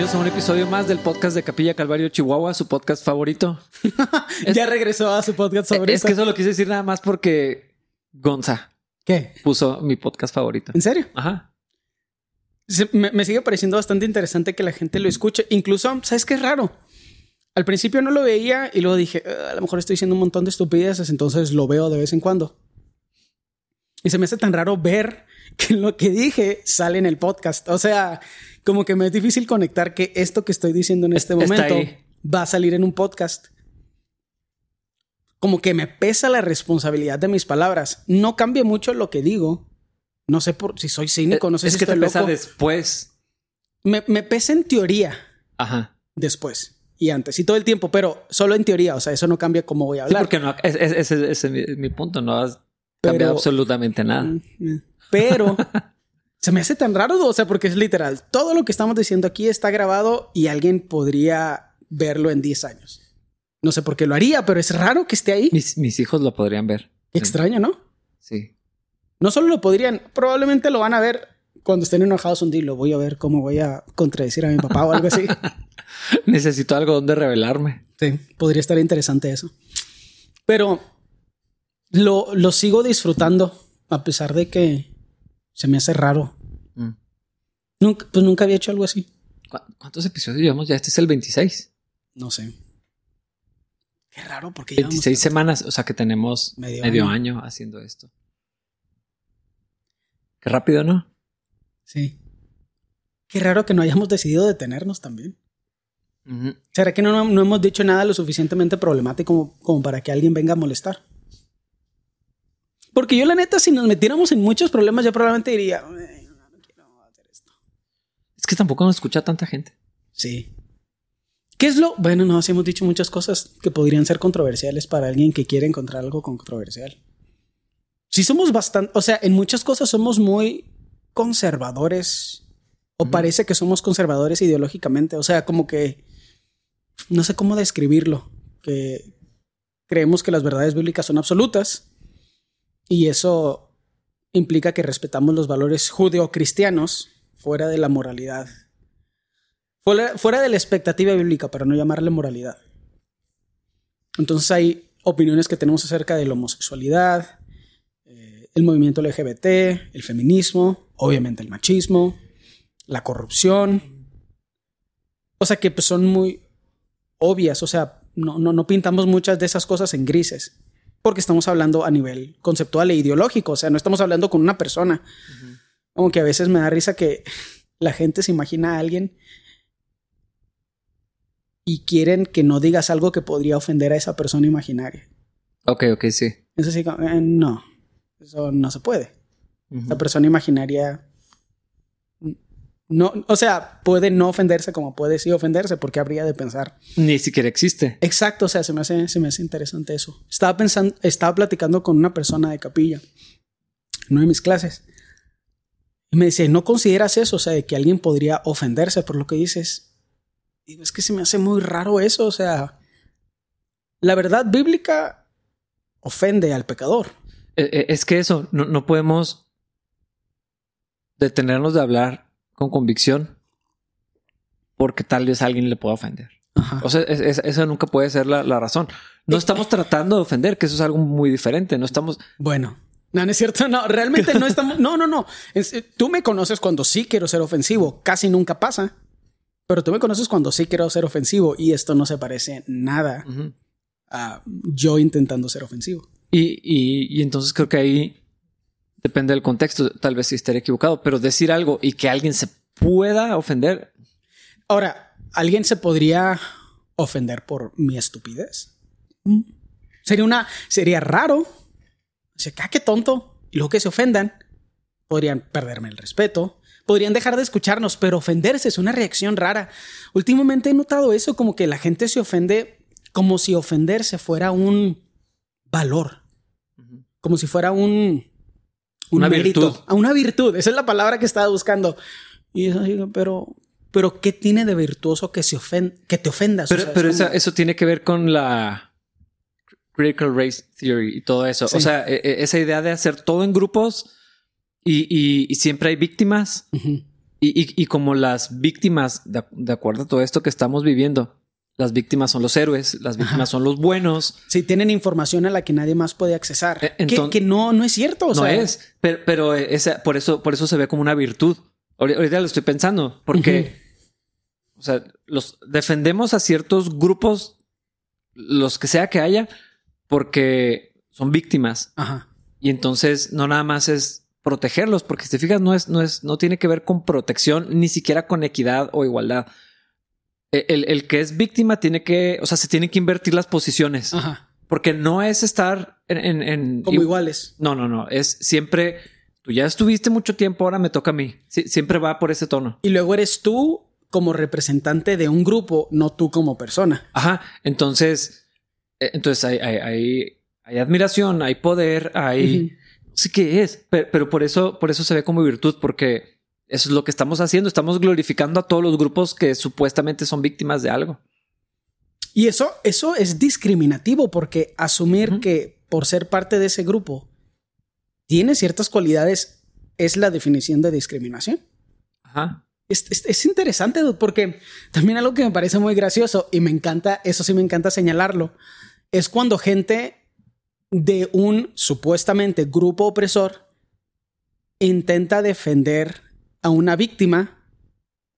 bienvenidos a un episodio más del podcast de Capilla Calvario Chihuahua, su podcast favorito. ya regresó a su podcast favorito. Es que eso lo quise decir nada más porque Gonza ¿Qué? puso mi podcast favorito. ¿En serio? Ajá. Se- me, me sigue pareciendo bastante interesante que la gente lo escuche. Incluso, ¿sabes qué es raro? Al principio no lo veía y luego dije, "Ah, a lo mejor estoy diciendo un montón de estupideces, entonces lo veo de vez en cuando. Y se me hace tan raro ver que lo que dije sale en el podcast. O sea, como que me es difícil conectar que esto que estoy diciendo en este momento va a salir en un podcast. Como que me pesa la responsabilidad de mis palabras. No cambia mucho lo que digo. No sé por si soy cínico, no sé es si que te estoy pesa loco. después. Me, me pesa en teoría Ajá. después y antes y todo el tiempo, pero solo en teoría. O sea, eso no cambia cómo voy a Sí, hablar. porque no, es- es- ese es mi, mi punto. No has cambiado absolutamente nada. Mm, mm. Pero se me hace tan raro, o sea, porque es literal. Todo lo que estamos diciendo aquí está grabado y alguien podría verlo en 10 años. No sé por qué lo haría, pero es raro que esté ahí. Mis, mis hijos lo podrían ver. Extraño, ¿no? Sí. No solo lo podrían, probablemente lo van a ver cuando estén enojados un día. Lo voy a ver cómo voy a contradecir a mi papá o algo así. Necesito algo donde revelarme. Sí, podría estar interesante eso. Pero lo, lo sigo disfrutando a pesar de que se me hace raro. Mm. Nunca, pues nunca había hecho algo así. ¿Cu- ¿Cuántos episodios llevamos? Ya este es el 26. No sé. Qué raro porque llevamos 26 tanto- semanas. O sea que tenemos Medio medio, año. año. haciendo esto. Qué rápido, ¿no? Sí. Qué raro que no hayamos decidido detenernos también. ¿Será que no, no, no hemos dicho nada lo suficientemente problemático como, como para que alguien venga a molestar? Porque yo la neta, si nos metiéramos en muchos problemas, yo probablemente diría, "Ay, no, no quiero hacer esto. Es que tampoco nos escucha tanta gente. Sí. ¿Qué es lo? Bueno, no, sí hemos dicho muchas cosas que podrían ser controversiales para alguien que quiere encontrar algo controversial. Sí somos bastante, o sea, en muchas cosas somos muy conservadores o parece que somos conservadores ideológicamente, o sea, como que no sé cómo describirlo, que creemos que las verdades bíblicas son absolutas y eso implica que respetamos los valores judeocristianos fuera de la moralidad Fuera, de la expectativa bíblica, para no llamarle moralidad. Entonces hay opiniones que tenemos acerca de la homosexualidad, eh, el movimiento LGBT, el feminismo, obviamente el machismo, la corrupción. O que pues, son muy obvias, o sea, no, no pintamos muchas de esas cosas en grises, porque estamos hablando a nivel conceptual e ideológico, o sea, no estamos hablando con una persona. Como que a veces me da risa que la gente se imagina a alguien y quieren que no digas algo que podría ofender a esa persona imaginaria. Ok, ok, sí. Eso sí, eh, no, eso no se puede. La persona imaginaria no, o sea, puede no ofenderse como puede sí ofenderse, porque habría de pensar. Ni siquiera existe. Exacto, o sea, se me hace, se me hace interesante eso. Estaba pensando, estaba platicando con una persona de capilla en una de mis clases. Y me dice, ¿no consideras eso? O sea, de que alguien podría ofenderse por lo que dices. Digo, es que se me hace muy raro eso. O sea, la verdad bíblica ofende al pecador. Eh, eh, Es que eso, no, no podemos detenernos de hablar con convicción porque tal vez alguien le pueda ofender. Ajá. O sea, es- es- eso nunca puede ser la, la razón. No estamos tratando de ofender, que eso es algo muy diferente. No estamos... Bueno, no, no es cierto. No, realmente no estamos. No, no, no. Es- eh, tú me conoces cuando sí quiero ser ofensivo. Casi nunca pasa. Pero tú me conoces cuando sí quiero ser ofensivo y esto no se parece nada a yo intentando ser ofensivo. Y, y- y entonces creo que ahí depende del contexto. Tal vez sí estaré equivocado, pero decir algo y que alguien se pueda ofender. Ahora, ¿alguien se podría ofender por mi estupidez? Mm. Sería una, sería raro. O sea, "Ah, qué tonto. Y luego que se ofendan, podrían perderme el respeto, podrían dejar de escucharnos, pero ofenderse es una reacción rara. Últimamente he notado eso, como que la gente se ofende como si ofenderse fuera un valor, como si fuera un, un Una mérito, virtud. a una virtud. Esa es la palabra que estaba buscando. Y eso pero, pero ¿qué tiene de virtuoso que se ofen- que te ofendas? O Pero, es pero como- esa- eso tiene que ver con la critical race theory y todo eso. Sí. O sea, e- e- esa idea de hacer todo en grupos y, y- y siempre hay víctimas. Ujú. Y, como las víctimas, de, acuerdo a todo esto que estamos viviendo, las víctimas son los héroes, las víctimas son los buenos. Sí, tienen información a la que nadie más puede accesar. Eh, que, no, no es cierto. no es, pero, pero por, eso, por eso se ve como una virtud. Ahorita lo estoy pensando, porque, o sea, los defendemos a ciertos grupos, los que sea que haya, porque son víctimas. Ajá. Y entonces no nada más es protegerlos, porque si te fijas, no es, no es, no tiene que ver con protección, ni siquiera con equidad o igualdad. E, el, que es víctima tiene que, o sea, se tiene que invertir las posiciones. Ajá. Porque no es estar en, como iguales. No, no, no. Es siempre tú ya estuviste mucho tiempo, ahora me toca a mí. siempre va por ese tono. Y luego eres tú como representante de un grupo, no tú como persona. Ajá. Entonces, eh, entonces hay, hay, hay, admiración, hay poder, hay sí que es, pero, por eso, por eso se ve como virtud, porque eso es lo que estamos haciendo. Estamos glorificando a todos los grupos que supuestamente son víctimas de algo. Y eso, eso es discriminativo porque asumir que por ser parte de ese grupo tiene ciertas cualidades es la definición de discriminación. Ajá. Es, es, interesante porque también algo que me parece muy gracioso y me encanta, eso sí me encanta señalarlo, es cuando gente de un supuestamente grupo opresor intenta defender a una víctima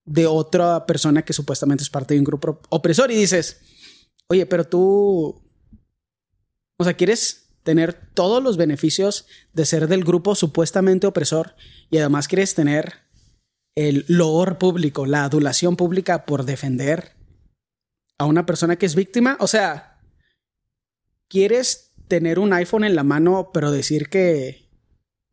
de otra persona que supuestamente es parte de un grupo opresor y dices, oye, pero tú, o sea, quieres tener todos los beneficios de ser del grupo supuestamente opresor y además quieres tener el loor público, la adulación pública por defender a una persona que es víctima. O sea, quieres tener un iPhone en la mano, pero decir que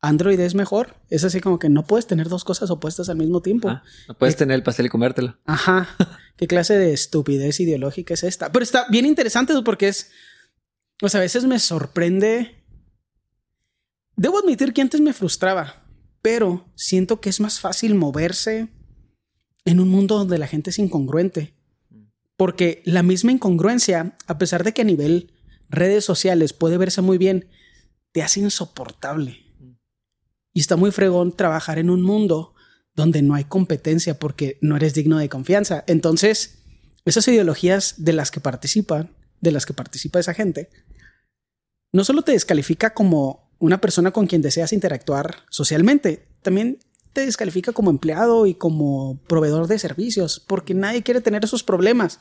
Android es mejor, es así como que no puedes tener dos cosas opuestas al mismo tiempo. No puedes tener el pastel y comértelo. Ajá. ¿Qué clase de estupidez ideológica es esta? Pero está bien interesante porque es, pues a veces me sorprende. Debo admitir que antes me frustraba, pero siento que es más fácil moverse en un mundo donde la gente es incongruente. Porque la misma incongruencia, a pesar de que a nivel redes sociales puede verse muy bien, te hace insoportable. Y está muy fregón trabajar en un mundo donde no hay competencia porque no eres digno de confianza. Entonces, esas ideologías de las que participan, de las que participa esa gente, no solo te descalifica como una persona con quien deseas interactuar socialmente, también te descalifica como empleado y como proveedor de servicios, porque nadie quiere tener esos problemas.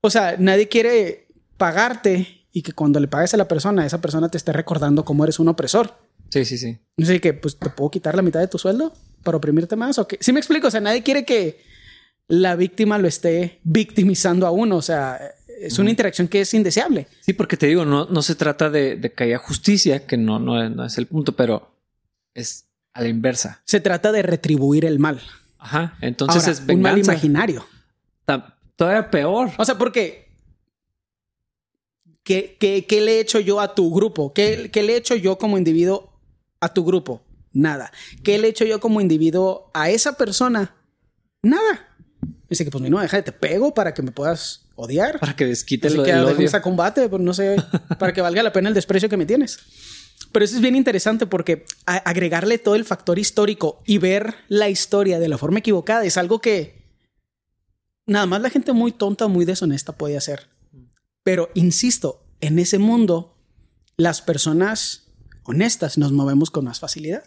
O sea, nadie quiere pagarte y que cuando le pagues a la persona, esa persona te esté recordando cómo eres un opresor. Sí, sí, sí. Así que, pues, ¿te puedo quitar la mitad de tu sueldo para oprimirte más? ¿O qué? Sí me explico, o sea, nadie quiere que la víctima lo esté victimizando a uno, o sea, es una interacción que es indeseable. Sí, porque te digo, no, no se trata de, que haya justicia, que no, no, es el punto, pero es a la inversa. Se trata de retribuir el mal. Ajá, entonces es venganza. Un mal imaginario. Todavía peor. O sea, porque ¿Qué, qué, le he hecho yo a tu grupo? ¿Qué, ¿Qué, le he hecho yo como individuo a tu grupo? Nada. ¿Qué le he hecho yo como individuo a esa persona? Nada. Dice que pues mi no, déjate, te pego para que me puedas odiar. Para que desquite lo que odio. a combate, pues no sé, para que valga la pena el desprecio que me tienes. Pero eso es bien interesante porque agregarle todo el factor histórico y ver la historia de la forma equivocada es algo que nada más la gente muy tonta, muy deshonesta puede hacer. Pero insisto, en ese mundo, las personas honestas nos movemos con más facilidad.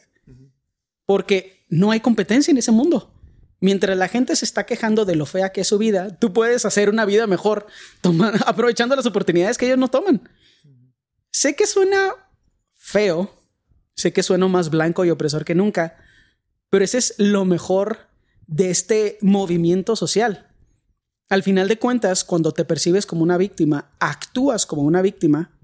Porque no hay competencia en ese mundo. Mientras la gente se está quejando de lo fea que es su vida, tú puedes hacer una vida mejor aprovechando las oportunidades que ellos no toman. Sé que suena feo, sé que suena más blanco y opresor que nunca, pero ese es lo mejor de este movimiento social. Al final de cuentas, cuando te percibes como una víctima, actúas como una víctima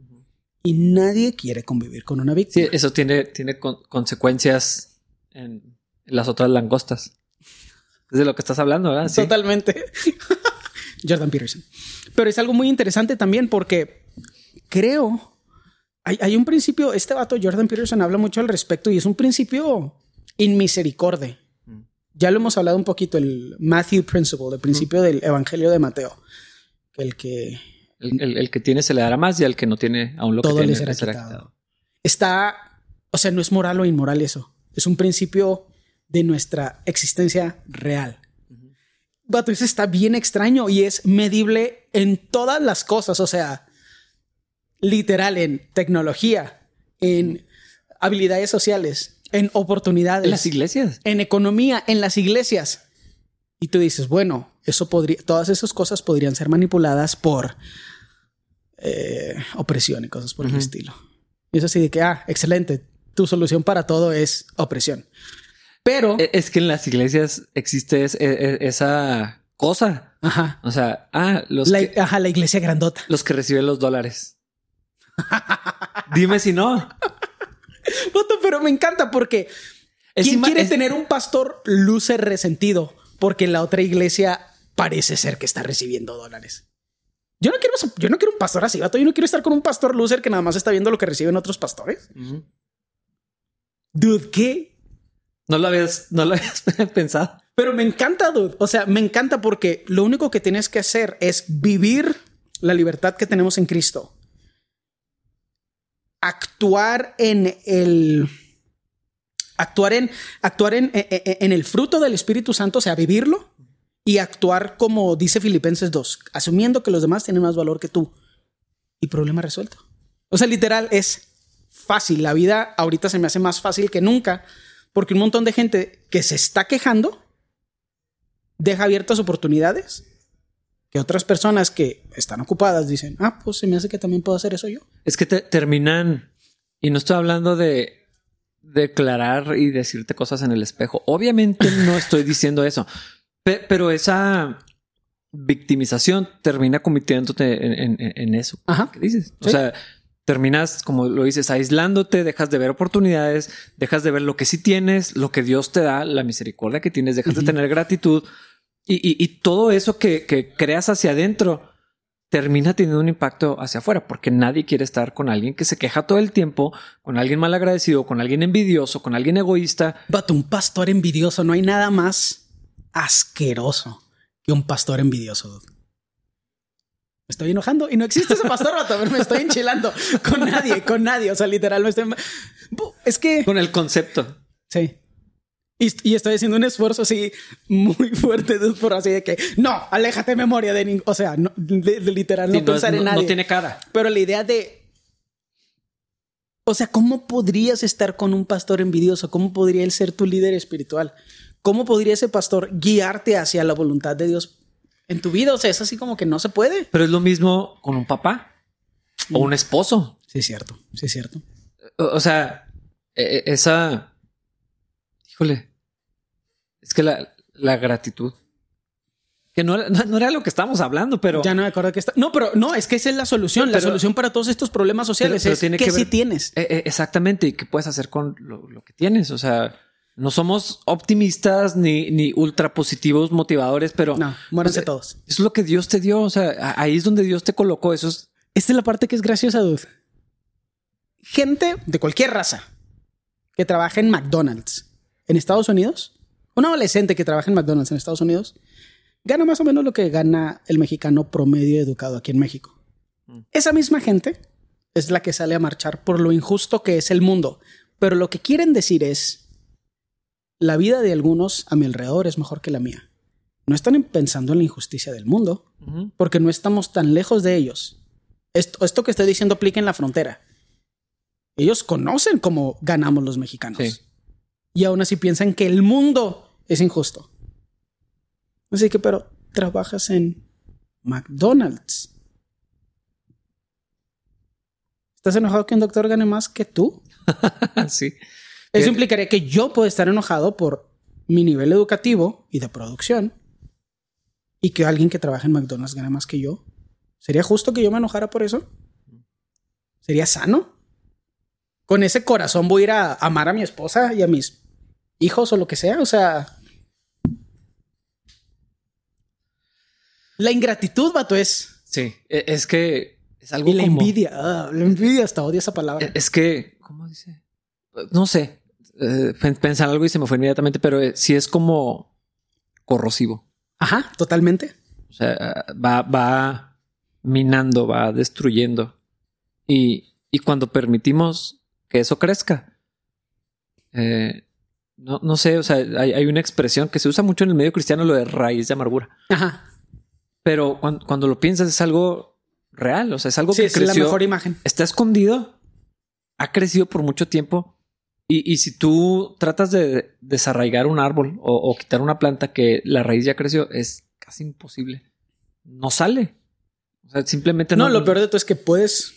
y nadie quiere convivir con una víctima. Sí, eso tiene, tiene consecuencias en, las otras langostas. Es de lo que estás hablando, ¿verdad? Totalmente. Jordan Peterson. Pero es algo muy interesante también porque creo, hay, hay, un principio, este vato Jordan Peterson habla mucho al respecto y es un principio inmisericordia. Ya lo hemos hablado un poquito, el Matthew Principle, el principio del Evangelio de Mateo. El que... El, que tiene se le dará más y al que no tiene aún lo que tiene le será, Está... O sea, no es moral o inmoral eso. Es un principio de nuestra existencia real. Vato, eso está bien extraño y es medible en todas las cosas, o sea, literal en tecnología, en habilidades sociales, en oportunidades. En las iglesias. En economía, en las iglesias. Y tú dices, bueno, eso podría, todas esas cosas podrían ser manipuladas por eh, opresión y cosas por el estilo. Y es así de que, ah, excelente, tu solución para todo es opresión. Pero e, es que en las iglesias existe e, e, esa cosa. Ajá. O sea, ah, los la, ajá, la iglesia grandota. Los que reciben los dólares. Dime si no. pero me encanta porque ¿quién quiere tener un pastor luce resentido? Porque la otra iglesia parece ser que está recibiendo dólares. Yo no quiero, yo no quiero un pastor así, vato. Yo no quiero estar con un pastor loser que nada más está viendo lo que reciben otros pastores. Dude, ¿qué? No lo habías, no lo habías pensado. Pero me encanta, dude. O sea, me encanta porque lo único que tienes que hacer es vivir la libertad que tenemos en Cristo. Actuar en el actuar en actuar en, en, el fruto del Espíritu Santo, o sea, vivirlo y actuar como dice Filipenses 2, asumiendo que los demás tienen más valor que tú. Y problema resuelto. O sea, literal es fácil. La vida ahorita se me hace más fácil que nunca porque un montón de gente que se está quejando deja abiertas oportunidades que otras personas que están ocupadas dicen, ah, pues se me hace que también puedo hacer eso yo. Es que te terminan, y no estoy hablando de declarar y decirte cosas en el espejo. Obviamente no estoy diciendo eso, pero esa victimización termina convirtiéndote en, eso. Ajá. ¿Qué dices? O sea, terminas, como lo dices, aislándote, dejas de ver oportunidades, dejas de ver lo que sí tienes, lo que Dios te da, la misericordia que tienes, dejas de tener gratitud y, todo eso que, creas hacia adentro termina teniendo un impacto hacia afuera, porque nadie quiere estar con alguien que se queja todo el tiempo, con alguien mal agradecido, con alguien envidioso, con alguien egoísta. Vato, un pastor envidioso, no hay nada más asqueroso que un pastor envidioso estoy enojando y no existe ese pastor, rato, me estoy enchilando con nadie, con nadie. O sea, literal, me estoy. Es que. Con el concepto. Sí. Y, estoy haciendo un esfuerzo así muy fuerte por así de que no, aléjate memoria de O sea, no, de, literal, no pensar en nadie. No tiene cara. Pero la idea de. O sea, ¿cómo podrías estar con un pastor envidioso? ¿Cómo podría él ser tu líder espiritual? ¿Cómo podría ese pastor guiarte hacia la voluntad de Dios en tu vida. O sea, es así como que no se puede. Pero es lo mismo con un papá o un esposo. Sí, es cierto. Sí, es cierto. O, sea, e, e, esa. Híjole. Es que la, la gratitud. Que no, no, era lo que estábamos hablando, pero. Ya no me acuerdo que está. No, pero no, es que esa es la solución. la solución para todos estos problemas sociales es que, sí tienes. E, exactamente. Y qué puedes hacer con lo, lo que tienes. O sea, no somos optimistas ni, ni ultra positivos, motivadores, pero. No, muéranse todos. Es lo que Dios te dio. O sea, ahí es donde Dios te colocó. Eso es. Esta es la parte que es graciosa, dude. Gente de cualquier raza que trabaja en McDonald's en Estados Unidos, un adolescente que trabaja en McDonald's en Estados Unidos, gana más o menos lo que gana el mexicano promedio educado aquí en México. Mm. Esa misma gente es la que sale a marchar por lo injusto que es el mundo. Pero lo que quieren decir es la vida de algunos a mi alrededor es mejor que la mía. No están pensando en la injusticia del mundo, porque no estamos tan lejos de ellos. Esto, esto que estoy diciendo aplica en la frontera. Ellos conocen cómo ganamos los mexicanos. Y aún así piensan que el mundo es injusto. Así que, pero trabajas en McDonald's. ¿Estás enojado que un doctor gane más que tú? sí. Eso implicaría que yo puedo estar enojado por mi nivel educativo y de producción y que alguien que trabaja en McDonald's gane más que yo. ¿Sería justo que yo me enojara por eso? ¿Sería sano? Con ese corazón voy a ir a amar a mi esposa y a mis hijos o lo que sea. O sea... La ingratitud, vato, es... Sí, e, es que es algo Y la envidia. Ah, la envidia, hasta odio esa palabra. Es que... ¿Cómo dice? No sé eh, pensar algo y se me fue inmediatamente, pero eh, sí es como corrosivo. Ajá, totalmente. O sea, va, va minando, va destruyendo. Y, y cuando permitimos que eso crezca, eh, no, no sé, o sea, hay, hay una expresión que se usa mucho en el medio cristiano, lo de raíz de amargura. Ajá. Pero cuando, cuando lo piensas es algo real, o sea, es algo Sí, que es la mejor imagen. está escondido, ha crecido por mucho tiempo. Y, y si tú tratas de desarraigar un árbol o, o quitar una planta que la raíz ya creció, es casi imposible. No sale. O sea, simplemente No, no. lo peor de todo es que puedes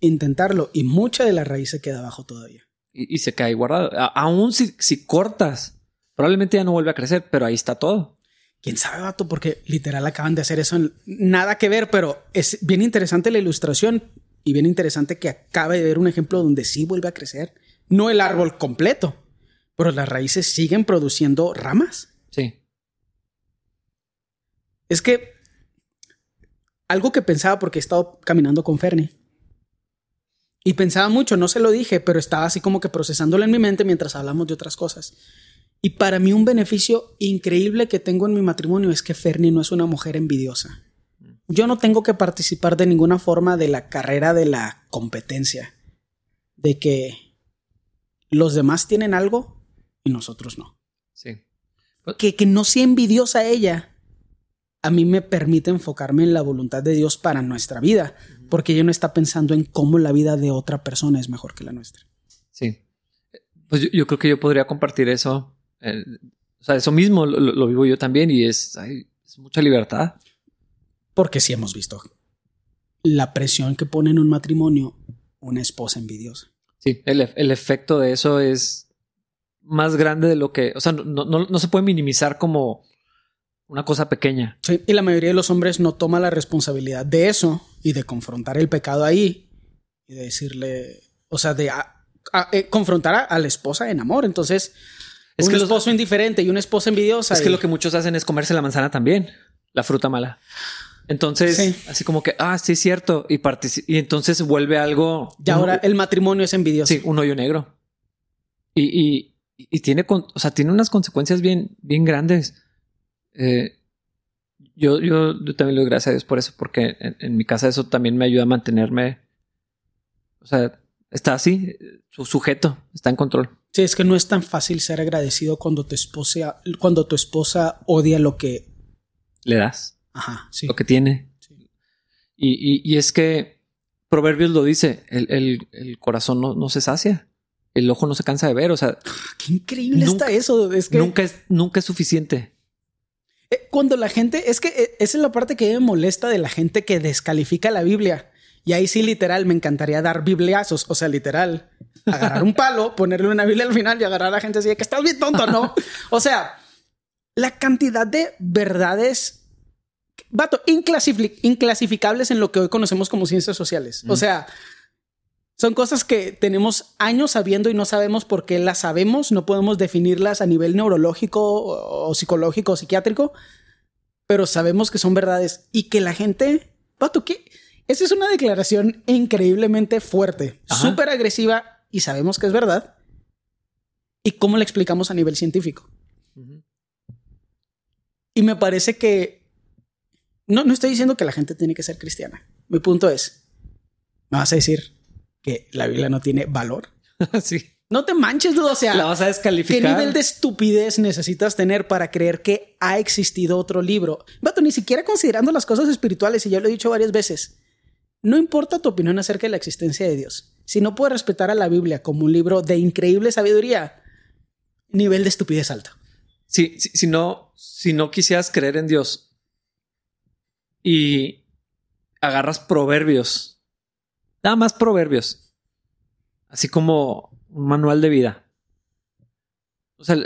intentarlo y mucha de la raíz se queda abajo todavía. Y, y se cae guardado. A- aún si, si cortas, probablemente ya no vuelve a crecer, pero ahí está todo. Quién sabe, vato, porque literal acaban de hacer eso. en- Nada que ver, pero es bien interesante la ilustración y bien interesante que acabe de ver un ejemplo donde sí vuelve a crecer. No el árbol completo, pero las raíces siguen produciendo ramas. Sí. Es que algo que pensaba porque he estado caminando con Fernie. Y pensaba mucho, no se lo dije, pero estaba así como que procesándolo en mi mente mientras hablamos de otras cosas. Y para mí un beneficio increíble que tengo en mi matrimonio es que Fernie no es una mujer envidiosa. Yo no tengo que participar de ninguna forma de la carrera de la competencia. De que los demás tienen algo y nosotros no Sí. que, que no sea envidiosa ella, a mí me permite enfocarme en la voluntad de Dios para nuestra vida, porque ella no está pensando en cómo la vida de otra persona es mejor que la nuestra. Sí. Pues yo, yo creo que yo podría compartir eso. eh, o sea, eso mismo lo, lo- lo vivo yo también y es, ay, es mucha libertad. Porque sí hemos visto la presión que pone en un matrimonio una esposa envidiosa. Sí, el, el efecto de eso es más grande de lo que, o sea, no, no, no se puede minimizar como una cosa pequeña. Sí, y la mayoría de los hombres no toma la responsabilidad de eso y de confrontar el pecado ahí y de decirle, o sea, de a- a- eh, confrontar a, a la esposa en amor. Entonces, Es un que los- esposo indiferente y una esposa envidiosa. Es que lo que muchos hacen es comerse la manzana también, la fruta mala. Entonces, Sí. así como que, ah, sí, es cierto. Y, y entonces vuelve algo. Y ahora el matrimonio es envidioso. Sí, un hoyo negro. Y, y, y tiene, con- o sea, tiene unas consecuencias bien, bien grandes. Eh, yo, yo, yo también le doy gracias a Dios por eso, porque en, en mi casa eso también me ayuda a mantenerme. O sea, está así, su sujeto, está en control. Sí, es que no es tan fácil ser agradecido cuando tu esposa, cuando tu esposa odia lo que. Le das Ajá, sí. lo que tiene. Sí. Y, y, y es que Proverbios lo dice: el, el, el corazón no, no se sacia, el ojo no se cansa de ver. O sea, Qué increíble Nunca- está eso. Es que nunca, es, nunca es suficiente. eh, cuando la gente, es que eh, esa es la parte que me molesta de la gente que descalifica la Biblia. Y ahí sí, literal, me encantaría dar bibliazos. O sea, literal, agarrar un palo, ponerle una Biblia al final y agarrar a la gente así de que estás bien tonto, ¿no? O sea, la cantidad de verdades, vato, inclasifi- inclasificables en lo que hoy conocemos como ciencias sociales. O sea, son cosas que tenemos años sabiendo y no sabemos por qué las sabemos, no podemos definirlas a nivel neurológico o o psicológico o psiquiátrico, pero sabemos que son verdades y que la gente, vato, ¿qué? Esa es una declaración increíblemente fuerte, súper agresiva y sabemos que es verdad. ¿Y cómo la explicamos a nivel científico? Y me parece que no, no estoy diciendo que la gente tiene que ser cristiana. Mi punto es, ¿me vas a decir que la Biblia no tiene valor? sí. No te manches, dude, o sea, La vas a ¿qué descalificar. nivel de estupidez necesitas tener para creer que ha existido otro libro? Vato, ni siquiera considerando las cosas espirituales, y ya lo he dicho varias veces, no importa tu opinión acerca de la existencia de Dios. Si no puedes respetar a la Biblia como un libro de increíble sabiduría, nivel de estupidez alto. Si, si no, si no quisieras creer en Dios y agarras proverbios, nada más proverbios, así como un manual de vida. O sea,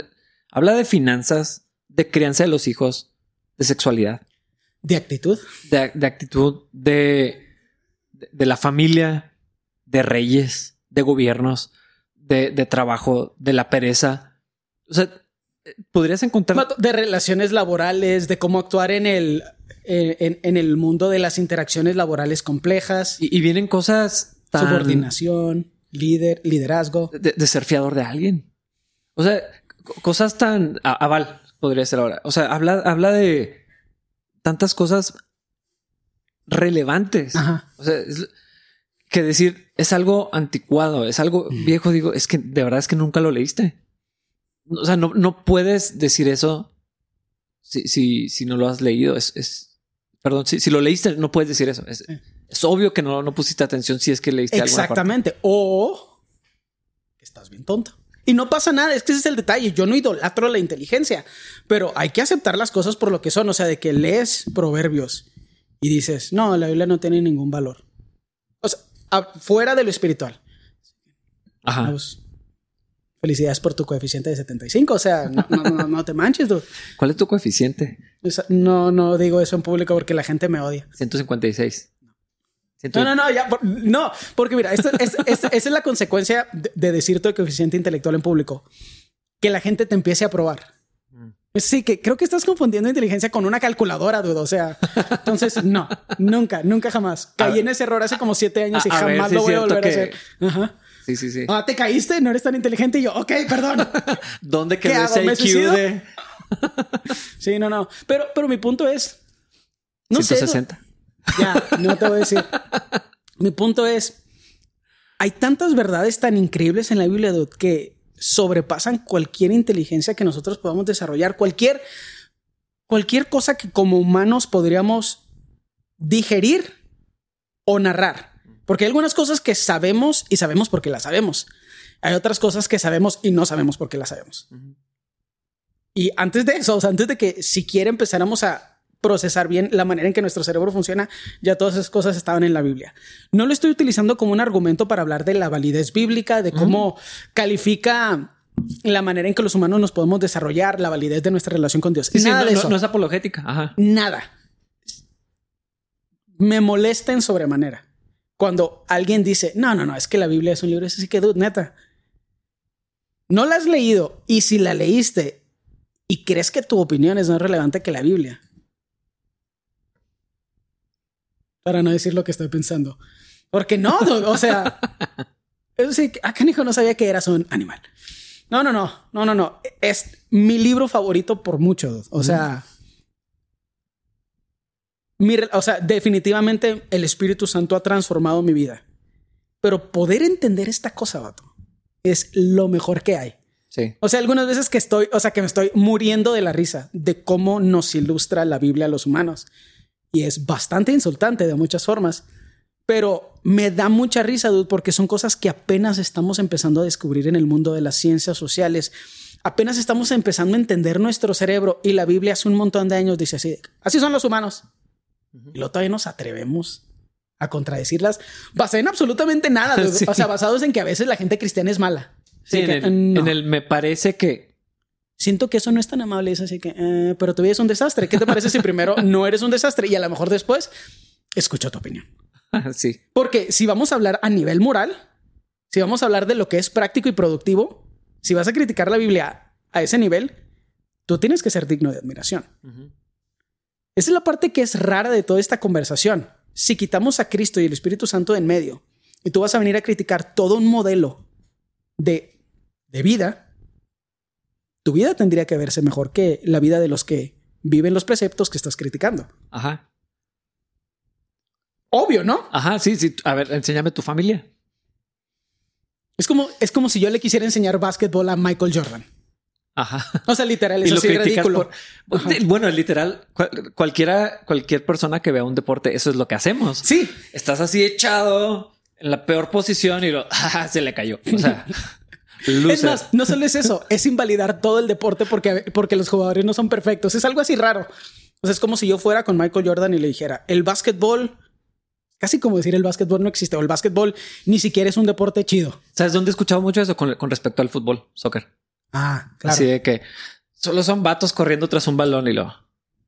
habla de finanzas, de crianza de los hijos, de sexualidad, De actitud. de, de actitud, de, de, de la familia, de reyes, de gobiernos, de, de trabajo, de la pereza. O sea, eh, podrías encontrar De relaciones laborales, de cómo actuar en el, en, en el mundo de las interacciones laborales complejas, Y, y vienen cosas tan subordinación, líder, liderazgo. de, de ser fiador de alguien. O sea, co- cosas tan aval podría ser ahora. O sea, habla, habla de tantas cosas relevantes. Ajá. O sea, es que decir es algo anticuado, es algo viejo. Digo, es que de verdad es que nunca lo leíste. o sea, no, no puedes decir eso si, si, si no lo has leído. Es, es perdón, si, si, lo leíste, no puedes decir eso. Es, es obvio que no, no pusiste atención si es que leíste Exactamente. O estás bien tonto. Y no pasa nada, es que ese es el detalle. Yo no idolatro la inteligencia, pero hay que aceptar las cosas por lo que son. O sea, de que lees proverbios y dices, no, la Biblia no tiene ningún valor. O sea, fuera de lo espiritual. Ajá. felicidades por tu coeficiente de 75. O sea, no, no, no te manches, dude. ¿Cuál es tu coeficiente? No, no digo eso en público porque la gente me odia. 156. No, no, no, ya, no, porque mira, esa es la consecuencia de, decir tu coeficiente intelectual en público. Que la gente te empiece a probar. Mm. Sí, que creo que estás confundiendo inteligencia con una calculadora, dudo. O sea, entonces no, nunca, nunca jamás. Caí en ese error hace como siete años y jamás lo voy a volver a hacer. Ajá. Sí, sí, sí. Ah, te caíste, no eres tan inteligente y yo, ok, perdón. ¿Dónde quedó ese IQ de? Sí, no, no. Pero, pero mi punto es. No 160. Ya, no te voy a decir. Mi punto es, hay tantas verdades tan increíbles en la Biblia que sobrepasan cualquier inteligencia que nosotros podamos desarrollar, cualquier, cualquier cosa que como humanos podríamos digerir o narrar. Porque hay algunas cosas que sabemos y sabemos porque las sabemos. Hay otras cosas que sabemos y no sabemos porque las sabemos. Y antes de eso, antes de que siquiera empezáramos a procesar bien la manera en que nuestro cerebro funciona, ya todas esas cosas estaban en la Biblia. No lo estoy utilizando como un argumento para hablar de la validez bíblica, de cómo califica la manera en que los humanos nos podemos desarrollar, la validez de nuestra relación con Dios. Nada no, de eso. No, es apologética. Nada. Me molesta en sobremanera cuando alguien dice, no, no, no, es que la Biblia es un libro, así que, dude, neta. No la has leído y si la leíste y crees que tu opinión es más relevante que la Biblia, para no decir lo que estoy pensando. Porque no, o sea, eso sí, acá hijo no sabía que eras un animal. No, no, no, no, no, no. Es mi libro favorito por mucho. O sea, mi, o sea, definitivamente el Espíritu Santo ha transformado mi vida. Pero poder entender esta cosa, vato, es lo mejor que hay. Sí. O sea, algunas veces que estoy, o sea, que me estoy muriendo de la risa de cómo nos ilustra la Biblia a los humanos y es bastante insultante de muchas formas, pero me da mucha risa, dude, porque son cosas que apenas estamos empezando a descubrir en el mundo de las ciencias sociales. Apenas estamos empezando a entender nuestro cerebro y la Biblia hace un montón de años dice así, así son los humanos. Y luego todavía nos atrevemos a contradecirlas, basadas en absolutamente nada, o sea, basados en que a veces la gente cristiana es mala. Sí, en, el, me parece que siento que eso no es tan amable. Es así que, eh, pero tu vida es un desastre. ¿Qué te parece si primero no eres un desastre y a lo mejor después escucho tu opinión? Sí. Porque si vamos a hablar a nivel moral, si vamos a hablar de lo que es práctico y productivo, si vas a criticar la Biblia a ese nivel, tú tienes que ser digno de admiración. Esa es la parte que es rara de toda esta conversación. Si quitamos a Cristo y el Espíritu Santo de en medio y tú vas a venir a criticar todo un modelo de, de vida, tu vida tendría que verse mejor que la vida de los que viven los preceptos que estás criticando. Ajá. Obvio, ¿no? Ajá, sí, sí. A ver, enséñame tu familia. Es como, es como si yo le quisiera enseñar básquetbol a Michael Jordan. Ajá. O sea, literal, es así ridículo. bueno, literal, cualquiera, cualquier persona que vea un deporte, eso es lo que hacemos. Sí. Estás así echado en la peor posición y lo, se le cayó. O sea, Es más, no solo es eso, es invalidar todo el deporte porque, porque los jugadores no son perfectos. Es algo así raro. O sea, es como si yo fuera con Michael Jordan y le dijera, el básquetbol, casi como decir el básquetbol no existe, o el básquetbol ni siquiera es un deporte chido. ¿Sabes dónde he escuchado mucho eso con, respecto al fútbol, soccer? Ah, claro. Así de que solo son vatos corriendo tras un balón y lo...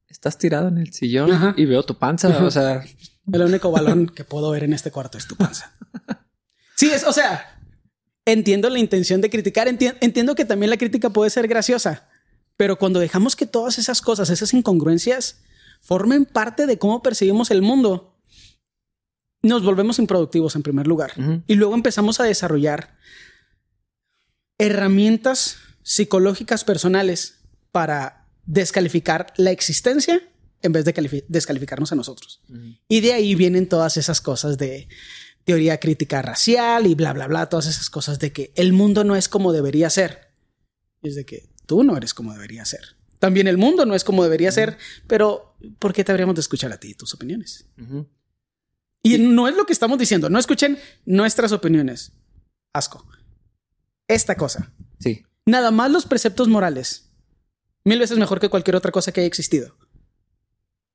Estás tirado en el sillón y veo tu panza, o sea... El único balón que puedo ver en este cuarto es tu panza. Sí, es, o sea, entiendo la intención de criticar, entiendo que también la crítica puede ser graciosa, pero cuando dejamos que todas esas cosas, esas incongruencias, formen parte de cómo percibimos el mundo, nos volvemos improductivos en primer lugar. Y luego empezamos a desarrollar herramientas psicológicas personales para descalificar la existencia en vez de descalificarnos a nosotros. Y de ahí vienen todas esas cosas de teoría crítica racial y bla, bla, bla, todas esas cosas de que el mundo no es como debería ser. es de que tú no eres como debería ser. También el mundo no es como debería ser, pero ¿por qué te habríamos de escuchar a ti y tus opiniones? Y no es lo que estamos diciendo. No escuchen nuestras opiniones. Asco. Esta cosa. Sí. Nada más los preceptos morales. Mil veces mejor que cualquier otra cosa que haya existido.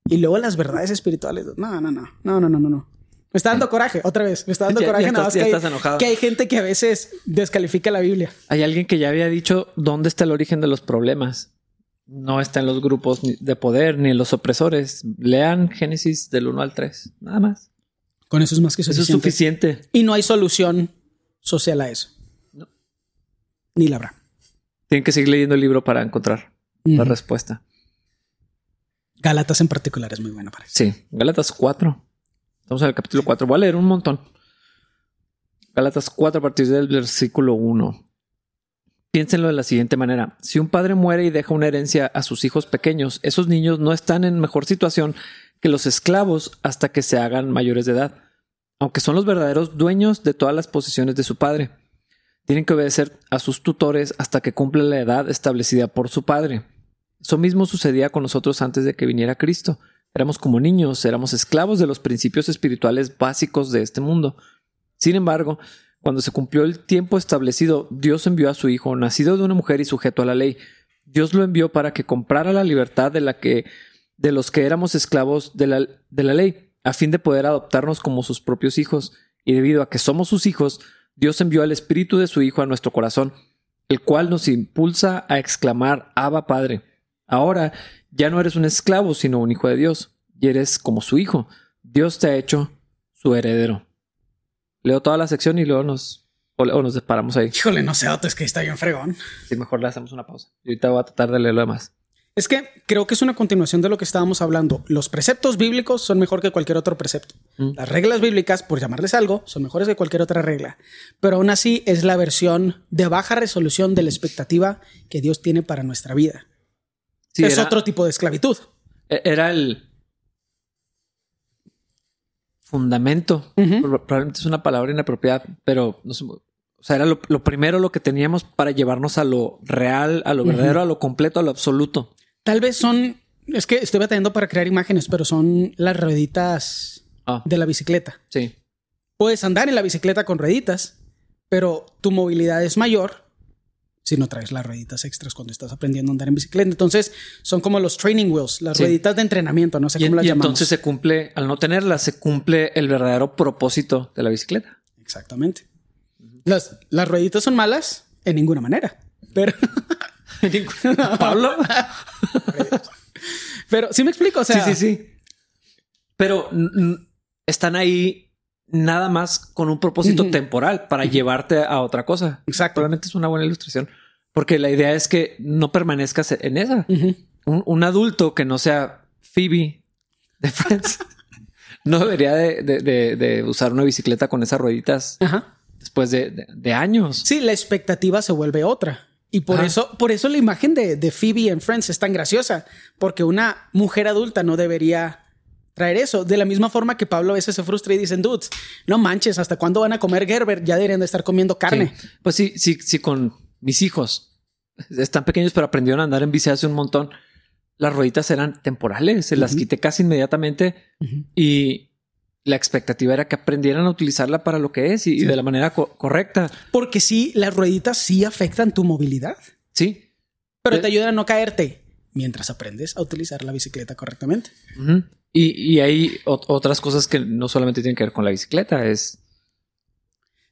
Y luego las verdades espirituales. No, no, no. No, no, no, no. Me está dando coraje, otra vez. Me está dando coraje nada más que, hay, que hay gente que a veces descalifica la Biblia. Hay alguien que ya había dicho dónde está el origen de los problemas. No está en los grupos de poder ni en los opresores. Lean Génesis del 1 al 3. Nada más. Con eso es más que suficiente. Eso es suficiente. Y no hay solución social a eso. No. Ni la habrá. Tienen que seguir leyendo el libro para encontrar la respuesta. Galatas en particular es muy bueno para eso. Sí, Galatas 4. Estamos en el capítulo 4. Voy a leer un montón. Galatas 4 a partir del versículo 1. Piénsenlo de la siguiente manera. Si un padre muere y deja una herencia a sus hijos pequeños, esos niños no están en mejor situación que los esclavos hasta que se hagan mayores de edad, aunque son los verdaderos dueños de todas las posesiones de su padre. Tienen que obedecer a sus tutores hasta que cumplan la edad establecida por su padre. Eso mismo sucedía con nosotros antes de que viniera Cristo. Éramos como niños, éramos esclavos de los principios espirituales básicos de este mundo. Sin embargo, cuando se cumplió el tiempo establecido, Dios envió a su Hijo, nacido de una mujer y sujeto a la ley. Dios lo envió para que comprara la libertad de la que de los que éramos esclavos de la, de la ley, a fin de poder adoptarnos como sus propios hijos. Y debido a que somos sus hijos, Dios envió al Espíritu de su Hijo a nuestro corazón, el cual nos impulsa a exclamar Abba Padre. Ahora ya no eres un esclavo, sino un hijo de Dios, y eres como su hijo. Dios te ha hecho su heredero. Leo toda la sección y luego nos, o, nos disparamos ahí. Híjole, no sé, es que está bien fregón. Sí, mejor le hacemos una pausa. Y ahorita voy a tratar de leer lo demás. Es que creo que es una continuación de lo que estábamos hablando. Los preceptos bíblicos son mejor que cualquier otro precepto. Mm. Las reglas bíblicas, por llamarles algo, son mejores que cualquier otra regla. Pero aún así es la versión de baja resolución de la expectativa que Dios tiene para nuestra vida es otro tipo de esclavitud. E-, era el fundamento. Probablemente es una palabra inapropiada, pero no sé, o sea, era lo, primero lo que teníamos para llevarnos a lo real, a lo verdadero, a lo completo, a lo absoluto. Tal vez son, es que estoy batallando para crear imágenes, pero son las rueditas ah. de la bicicleta. Sí. Puedes andar en la bicicleta con rueditas, pero tu movilidad es mayor si no traes las rueditas extras cuando estás aprendiendo a andar en bicicleta. Entonces, son como los training wheels, las rueditas de entrenamiento, no sé cómo las y entonces se cumple, al no tenerlas, se cumple el verdadero propósito de la bicicleta. Exactamente. Las, las rueditas son malas en ninguna manera, pero... ¿Pablo? pero sí me explico, o sea... Sí, sí, sí. Pero están ahí nada más con un propósito temporal para llevarte a otra cosa. Exacto. Probablemente es una buena ilustración. Porque la idea es que no permanezcas en esa. un, adulto que no sea Phoebe de Friends no debería de, usar una bicicleta con esas rueditas después de, años. Sí, la expectativa se vuelve otra. Y por eso, por eso la imagen de, de Phoebe en Friends es tan graciosa, porque una mujer adulta no debería traer eso. De la misma forma que Pablo a veces se frustra y dicen, dudes, no manches, ¿hasta cuándo van a comer Gerber? Ya deberían de estar comiendo carne. Pues sí, sí, sí, con mis hijos están pequeños, pero aprendieron a andar en bici hace un montón. Las rueditas eran temporales, se las quité casi inmediatamente y la expectativa era que aprendieran a utilizarla para lo que es y, de la manera correcta. Porque sí, las rueditas sí afectan tu movilidad. Sí. Pero te ayudan a no caerte mientras aprendes a utilizar la bicicleta correctamente. Y, hay otras cosas que no solamente tienen que ver con la bicicleta, es...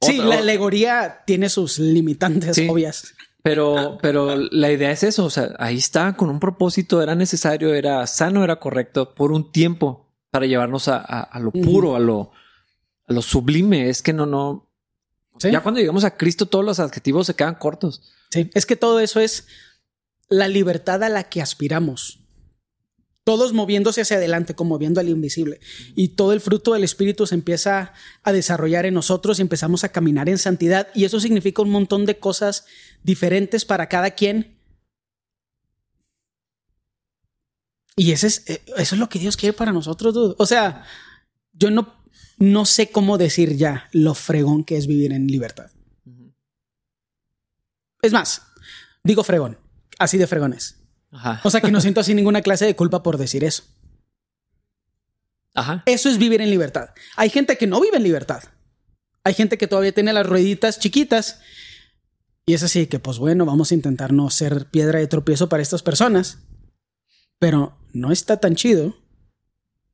Sí, la alegoría tiene sus limitantes obvias. Pero, pero la idea es eso, o sea, ahí está, con un propósito, era necesario, era sano, era correcto, por un tiempo, para llevarnos a, lo puro, a, lo, a lo sublime. Es que no, no... Ya cuando llegamos a Cristo, todos los adjetivos se quedan cortos. Sí, es que todo eso es la libertad a la que aspiramos todos moviéndose hacia adelante, como viendo al invisible. Y todo el fruto del Espíritu se empieza a desarrollar en nosotros y empezamos a caminar en santidad. Y eso significa un montón de cosas diferentes para cada quien. Y ese es, eh, eso es lo que Dios quiere para nosotros. O sea, yo no, no sé cómo decir ya lo fregón que es vivir en libertad. Es más, Digo fregón, así de fregones. Ajá. O sea que no siento así ninguna clase de culpa por decir eso. Ajá. Eso es vivir en libertad. Hay gente que no vive en libertad. Hay gente que todavía tiene las rueditas chiquitas. Y es así que, pues bueno, vamos a intentar no ser piedra de tropiezo para estas personas. Pero no está tan chido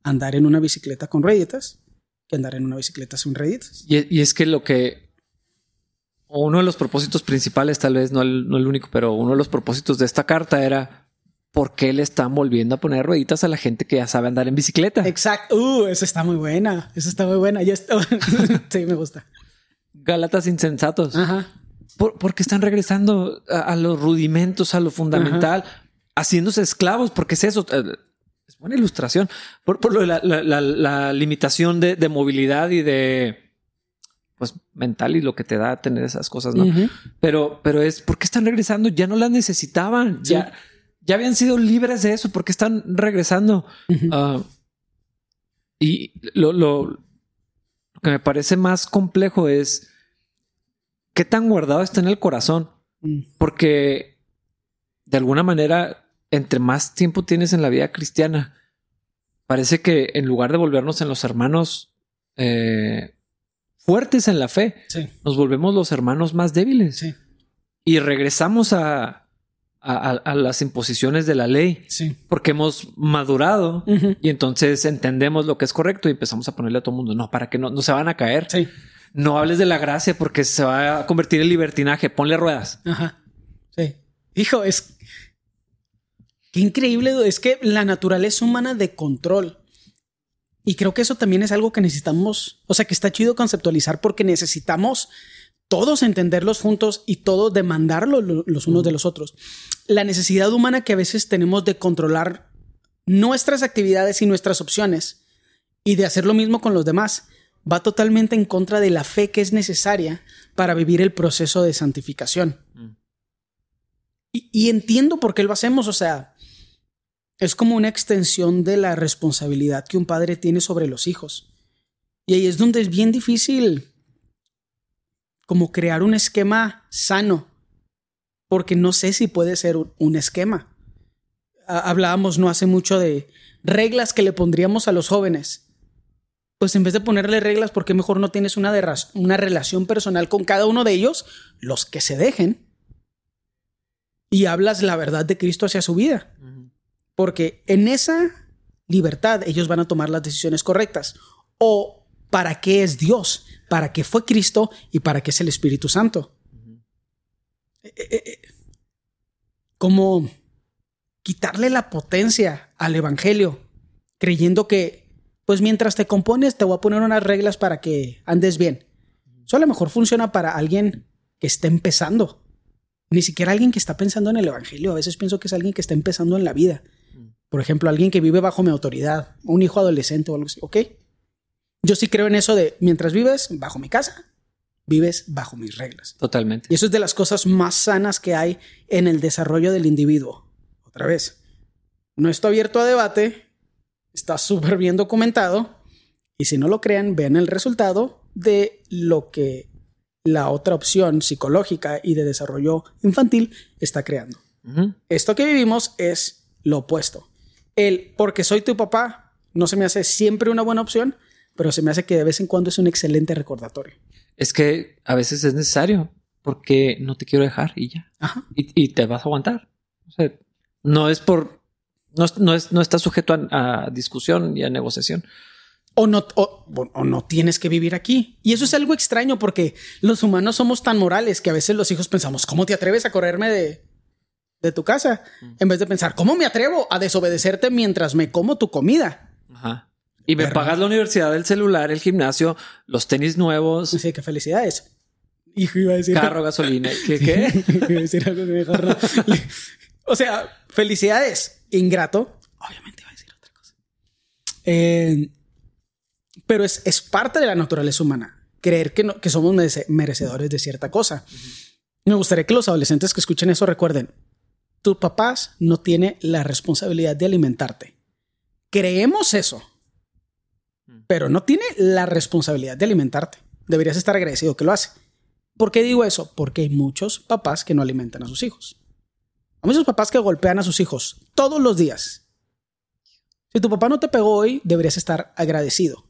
andar en una bicicleta con rueditas que andar en una bicicleta sin rueditas. Y, y es que lo que. Uno de los propósitos principales, tal vez no el, no el único, pero uno de los propósitos de esta carta era por qué le están volviendo a poner rueditas a la gente que ya sabe andar en bicicleta. Exacto. Uh, esa está muy buena. Esa está muy buena. Está. sí, me gusta. Gálatas insensatos. Ajá. ¿Por, porque están regresando a, a, los rudimentos, a lo fundamental, Ajá. haciéndose esclavos, porque es eso. Eh, es buena ilustración. Por, por lo de la, la, la, la limitación de, de, movilidad y de pues mental y lo que te da tener esas cosas, ¿no? Uh -huh. Pero, pero es porque están regresando, ya no las necesitaban, sí. ya, ya habían sido libres de eso, porque están regresando. Uh -huh. uh, y lo, lo, lo que me parece más complejo es qué tan guardado está en el corazón. Mm. Porque de alguna manera, entre más tiempo tienes en la vida cristiana, parece que en lugar de volvernos en los hermanos eh, fuertes en la fe, sí. nos volvemos los hermanos más débiles. Sí. Y regresamos a, a, a, las imposiciones de la ley. Sí. Porque hemos madurado uh -huh. y entonces entendemos lo que es correcto y empezamos a ponerle a todo el mundo. No, para que no, no se van a caer. Sí no hables de la gracia porque se va a convertir en libertinaje. Ponle ruedas. Ajá. Sí. Hijo, es. Qué increíble. Es que la naturaleza humana de control. Y creo que eso también es algo que necesitamos. O sea, que está chido conceptualizar porque necesitamos todos entenderlos juntos y todos demandarlo los unos de los otros. La necesidad humana que a veces tenemos de controlar nuestras actividades y nuestras opciones y de hacer lo mismo con los demás va totalmente en contra de la fe que es necesaria para vivir el proceso de santificación. Mm. Y, y, entiendo por qué lo hacemos, o sea, es como una extensión de la responsabilidad que un padre tiene sobre los hijos. Y ahí es donde es bien difícil como crear un esquema sano, porque no sé si puede ser un, esquema. Hablábamos no hace mucho de reglas que le pondríamos a los jóvenes pues en vez de ponerle reglas, ¿por qué mejor no tienes una, una relación personal con cada uno de ellos, los que se dejen, y hablas la verdad de Cristo hacia su vida? Porque en esa libertad ellos van a tomar las decisiones correctas. O para qué es Dios, para qué fue Cristo y para qué es el Espíritu Santo. Eh, eh, eh, como quitarle la potencia al Evangelio, creyendo que pues mientras te compones te voy a poner unas reglas para que andes bien. Eso a lo mejor funciona para alguien que esté empezando. Ni siquiera alguien que está pensando en el Evangelio. A veces pienso que es alguien que está empezando en la vida. Por ejemplo, alguien que vive bajo mi autoridad, un hijo adolescente o algo así. ¿Ok? Yo sí creo en eso de mientras vives bajo mi casa, vives bajo mis reglas. Totalmente. Y eso es de las cosas más sanas que hay en el desarrollo del individuo. Otra vez, no estoy abierto a debate, Está súper bien documentado. Y si no lo crean, vean el resultado de lo que la otra opción psicológica y de desarrollo infantil está creando. Uh -huh. Esto que vivimos es lo opuesto. El porque soy tu papá no se me hace siempre una buena opción, pero se me hace que de vez en cuando es un excelente recordatorio. Es que a veces es necesario porque no te quiero dejar y ya. Ajá. Y, y te vas a aguantar. O sea, no es por no, no, es, no está sujeto a, a, discusión y a negociación. O no, o, o no tienes que vivir aquí. Y eso es algo extraño porque los humanos somos tan morales que a veces los hijos pensamos, ¿cómo te atreves a correrme de, de tu casa? Mm. En vez de pensar, ¿cómo me atrevo a desobedecerte mientras me como tu comida? Ajá. Y me pagas la universidad, el celular, el gimnasio, los tenis nuevos. Sí, qué felicidades. Hijo, iba a decir. Carro, gasolina. ¿Qué? qué? iba a decir algo mejor. o sea, felicidades ingrato, obviamente va a decir otra cosa. Eh, pero es, es, parte de la naturaleza humana creer que, no, que somos merecedores de cierta cosa. Uh -huh. Me gustaría que los adolescentes que escuchen eso recuerden, tus papás no tienen la responsabilidad de alimentarte. Creemos eso, pero no tiene la responsabilidad de alimentarte. Deberías estar agradecido que lo hace. ¿Por qué digo eso? Porque hay muchos papás que no alimentan a sus hijos. Hay muchos papás que golpean a sus hijos todos los días. Si tu papá no te pegó hoy, deberías estar agradecido.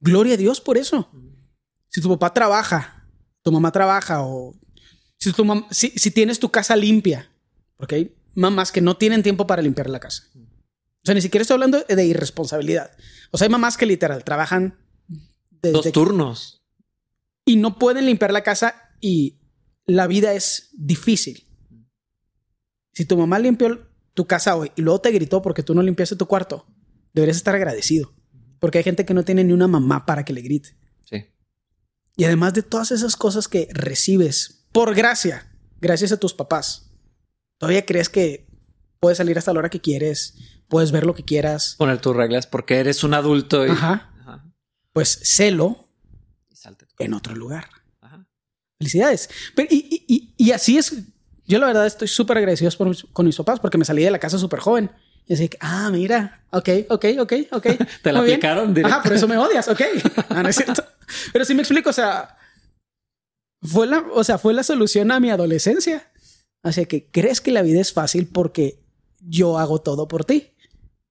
Gloria a Dios por eso. Si tu papá trabaja, tu mamá trabaja o si, tu si, si tienes tu casa limpia, porque hay mamás que no tienen tiempo para limpiar la casa. O sea, ni siquiera estoy hablando de irresponsabilidad. O sea, hay mamás que literal trabajan dos turnos y no pueden limpiar la casa y la vida es difícil. Si tu mamá limpió tu casa hoy y luego te gritó porque tú no limpiaste tu cuarto, deberías estar agradecido. Porque hay gente que no tiene ni una mamá para que le grite. Sí. Y además de todas esas cosas que recibes por gracia, gracias a tus papás, todavía crees que puedes salir hasta la hora que quieres, puedes ver lo que quieras. Poner tus reglas porque eres un adulto. Y... Ajá. Pues celo en otro lugar. Felicidades. Pero, y, así es. Yo la verdad estoy súper agradecido con mis papás porque me salí de la casa súper joven. Y así que, ah, mira, ok, ok, ok, ok. Te la aplicaron. Ajá, por eso me odias, ok. Ah, no es cierto. Pero sí me explico, o sea, fue la, o sea, fue la solución a mi adolescencia. Así que crees que la vida es fácil porque yo hago todo por ti.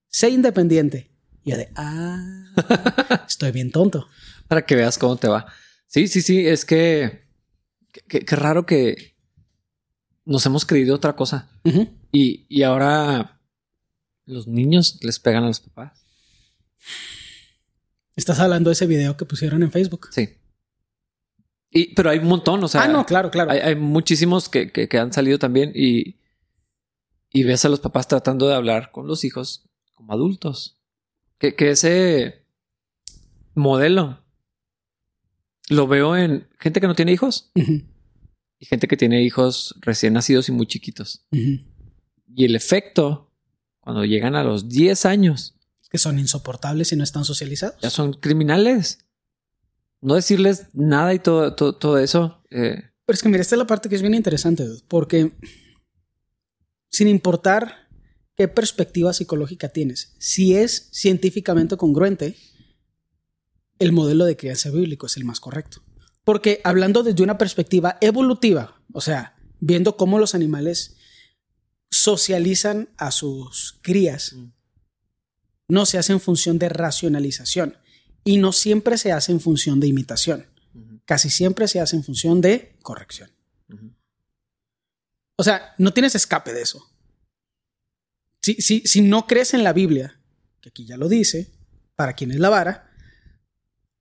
Sé independiente. Y yo de, ah, estoy bien tonto. Para que veas cómo te va. Sí, sí, sí, es que qué raro que nos hemos creído otra cosa. y, y ahora los niños les pegan a los papás. Estás hablando de ese video que pusieron en Facebook. Sí. Y, pero hay un montón, o sea. Ah, no, claro, claro. Hay, muchísimos que, que, han salido también y, y ves a los papás tratando de hablar con los hijos como adultos. Que, que ese modelo lo veo en gente que no tiene hijos y gente que tiene hijos recién nacidos y muy chiquitos. Y el efecto, cuando llegan a los 10 años, que son insoportables y no están socializados. Ya son criminales. No decirles nada y todo, todo, eso. Eh. Pero es que mira, esta es la parte que es bien interesante, porque sin importar qué perspectiva psicológica tienes, si es científicamente congruente, el modelo de crianza bíblico es el más correcto. Porque hablando desde una perspectiva evolutiva, o sea, viendo cómo los animales socializan a sus crías, mm. no se hace en función de racionalización y no siempre se hace en función de imitación. Casi siempre se hace en función de corrección. O sea, no tienes escape de eso. Si, si, si no crees en la Biblia, que aquí ya lo dice, para quien es la vara,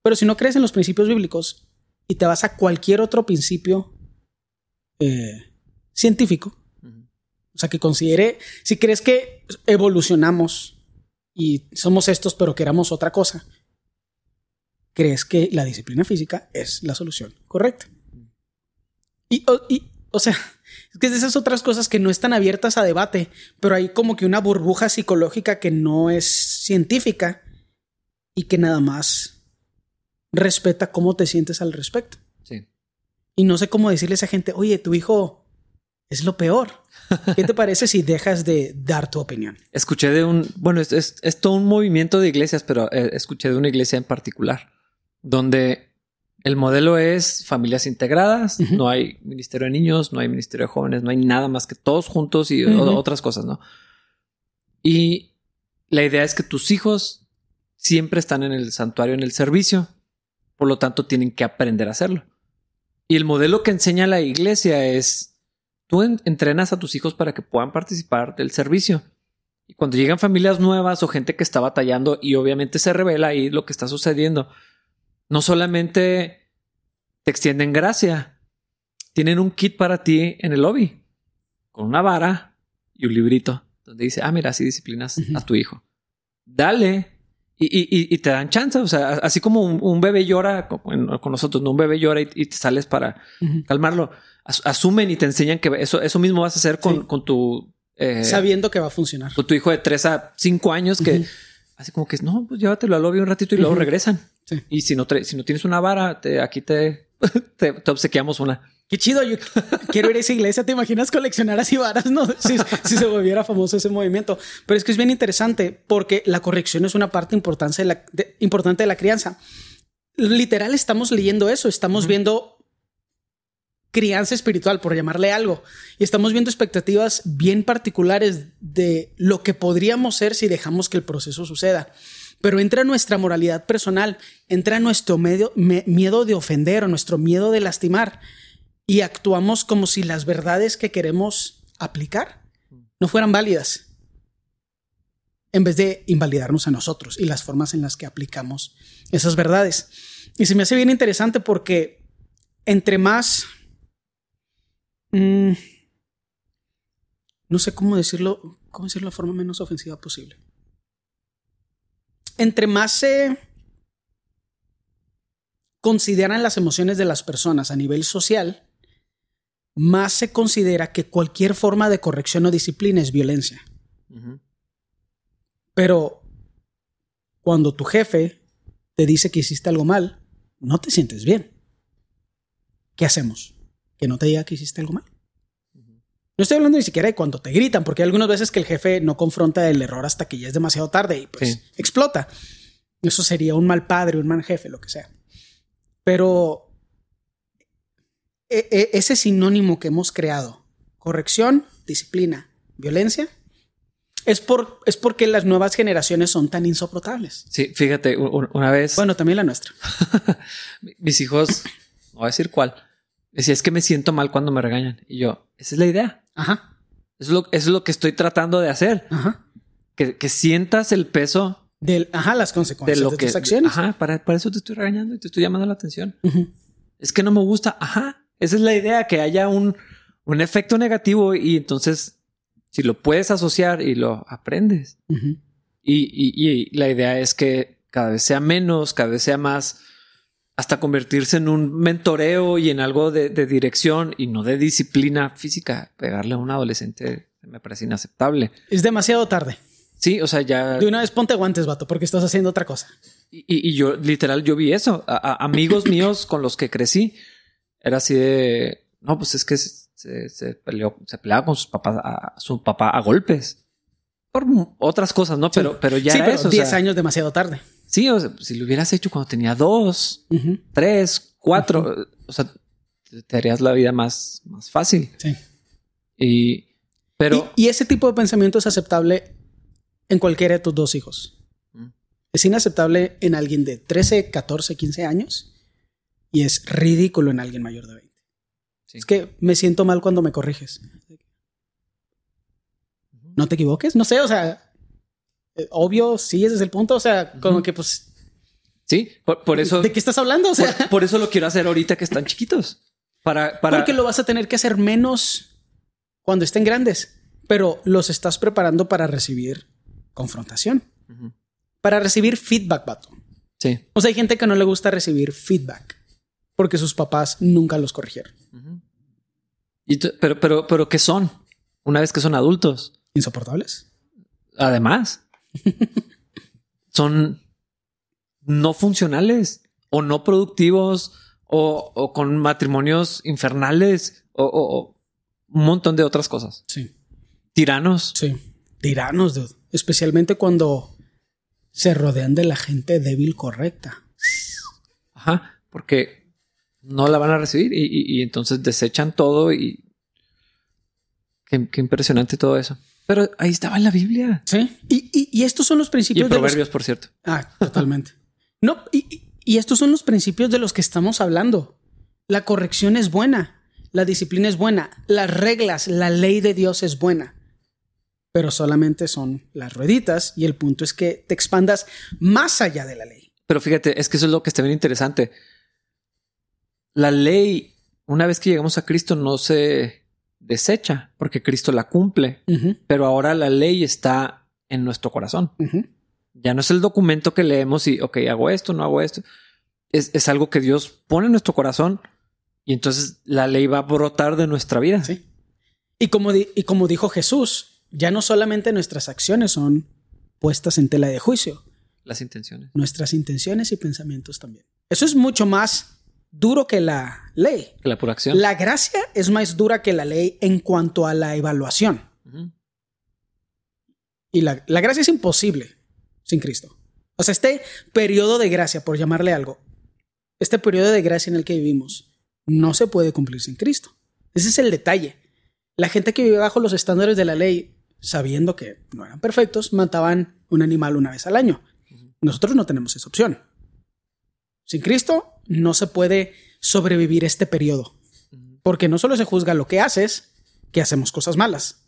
pero si no crees en los principios bíblicos y te vas a cualquier otro principio eh, científico, o sea, que considere, si crees que evolucionamos y somos estos, pero queramos otra cosa, crees que la disciplina física es la solución correcta. Y, o sea, es que esas otras cosas que no están abiertas a debate, pero hay como que una burbuja psicológica que no es científica y que nada más respeta cómo te sientes al respecto. Sí. Y no sé cómo decirle a esa gente, oye, tu hijo es lo peor. ¿Qué te parece si dejas de dar tu opinión? Escuché de un, bueno, es, es, todo un movimiento de iglesias, pero eh, escuché de una iglesia en particular, donde el modelo es familias integradas, no hay ministerio de niños, no hay ministerio de jóvenes, no hay nada más que todos juntos y otras cosas, ¿no? Y la idea es que tus hijos siempre están en el santuario, en el servicio, por lo tanto tienen que aprender a hacerlo. Y el modelo que enseña la iglesia es Tú entrenas a tus hijos para que puedan participar del servicio. Y cuando llegan familias nuevas o gente que está batallando y obviamente se revela ahí lo que está sucediendo, no solamente te extienden gracia, tienen un kit para ti en el lobby con una vara y un librito donde dice, ah, mira, así disciplinas a tu hijo. Dale. Y, te dan chance, o sea, así como un, bebé llora con, nosotros, no un bebé llora y, te sales para calmarlo asumen y te enseñan que eso, eso mismo vas a hacer con, con tu... Eh, Sabiendo que va a funcionar. Con tu hijo de 3 a 5 años que así como que no, pues llévatelo al lobby un ratito y luego regresan. Y si no, si no tienes una vara, te, aquí te, te, obsequiamos una. Qué chido. Yo quiero ir a esa iglesia. ¿Te imaginas coleccionar así varas? No, si, si, se volviera famoso ese movimiento. Pero es que es bien interesante porque la corrección es una parte importante de la, importante de la crianza. Literal, estamos leyendo eso. Estamos viendo crianza espiritual, por llamarle algo. Y estamos viendo expectativas bien particulares de lo que podríamos ser si dejamos que el proceso suceda. Pero entra nuestra moralidad personal, entra nuestro miedo de ofender o nuestro miedo de lastimar y actuamos como si las verdades que queremos aplicar no fueran válidas en vez de invalidarnos a nosotros y las formas en las que aplicamos esas verdades. Y se me hace bien interesante porque entre más... Mm, no sé cómo decirlo, cómo decirlo de la forma menos ofensiva posible. Entre más se consideran las emociones de las personas a nivel social, más se considera que cualquier forma de corrección o disciplina es violencia. Pero cuando tu jefe te dice que hiciste algo mal, no te sientes bien. ¿Qué hacemos? ¿Que no te diga que hiciste algo mal? No estoy hablando ni siquiera de cuando te gritan, porque hay algunas veces que el jefe no confronta el error hasta que ya es demasiado tarde y pues explota. Eso sería un mal padre, un mal jefe, lo que sea. Pero e, e, ese sinónimo que hemos creado, corrección, disciplina, violencia, es, por, es porque las nuevas generaciones son tan insoportables. Sí, fíjate, una vez. Bueno, también la nuestra. mis hijos, no voy a decir cuál, decía es que me siento mal cuando me regañan. Y yo, esa es la idea. Ajá. Eso es lo, es lo que estoy tratando de hacer. Ajá. Que, que sientas el peso. Del, ajá, las consecuencias de, lo que, tus acciones. Ajá, para, para, eso te estoy regañando y te estoy llamando la atención. Es que no me gusta. Ajá. Esa es la idea, que haya un, un efecto negativo y entonces si lo puedes asociar y lo aprendes. y, la idea es que cada vez sea menos, cada vez sea más, hasta convertirse en un mentoreo y en algo de, dirección y no de disciplina física. Pegarle a un adolescente me parece inaceptable. Es demasiado tarde. Sí, o sea, ya. De una vez ponte guantes, vato, porque estás haciendo otra cosa. Y, yo, literal, yo vi eso. amigos míos con los que crecí, era así de. No, pues es que se, peleó, se peleaba con sus papás, a, su papá a golpes. Por otras cosas, ¿no? Pero, pero ya sí, era eso. 10 años demasiado tarde. Sí, o sea, si lo hubieras hecho cuando tenía dos, tres, cuatro, o sea, te harías la vida más, más fácil. Sí. Y, pero. Y, ese tipo de pensamiento es aceptable en cualquiera de tus dos hijos. Es inaceptable en alguien de 13, 14, 15 años y es ridículo en alguien mayor de 20. Es que me siento mal cuando me corriges. No te equivoques, no sé, o sea, obvio, sí, ese es el punto, o sea, como que pues... Sí, por, eso... ¿De qué estás hablando? O sea, por, eso lo quiero hacer ahorita que están chiquitos. Para, para... Porque lo vas a tener que hacer menos cuando estén grandes, pero los estás preparando para recibir confrontación, para recibir feedback, vato. Sí. O sea, hay gente que no le gusta recibir feedback porque sus papás nunca los corrigieron. pero, pero, pero, ¿qué son? Una vez que son adultos. Insoportables. Además, son no funcionales o no productivos o, con matrimonios infernales o, un montón de otras cosas. Sí. Tiranos. Sí. Tiranos, dude. Especialmente cuando se rodean de la gente débil correcta. Ajá. Porque no la van a recibir y, entonces desechan todo y qué, impresionante todo eso. Pero ahí estaba en la Biblia. Sí. Y, estos son los principios y proverbios, por cierto. Ah, totalmente. no, y, estos son los principios de los que estamos hablando. La corrección es buena, la disciplina es buena, las reglas, la ley de Dios es buena. Pero solamente son las rueditas y el punto es que te expandas más allá de la ley. Pero fíjate, es que eso es lo que está bien interesante la ley, una vez que llegamos a Cristo, no se desecha porque Cristo la cumple, pero ahora la ley está en nuestro corazón. Ya no es el documento que leemos y, ok, hago esto, no hago esto. Es, algo que Dios pone en nuestro corazón y entonces la ley va a brotar de nuestra vida. Sí. Y como, y como dijo Jesús, ya no solamente nuestras acciones son puestas en tela de juicio. Las intenciones. Nuestras intenciones y pensamientos también. Eso es mucho más duro que la ley. La pura acción. La gracia es más dura que la ley en cuanto a la evaluación. Y la, la, gracia es imposible sin Cristo. O sea, este periodo de gracia, por llamarle algo, este periodo de gracia en el que vivimos, no se puede cumplir sin Cristo. Ese es el detalle. La gente que vive bajo los estándares de la ley, sabiendo que no eran perfectos, mataban un animal una vez al año. Nosotros no tenemos esa opción. Sin Cristo no se puede sobrevivir este periodo. Porque no solo se juzga lo que haces, que hacemos cosas malas,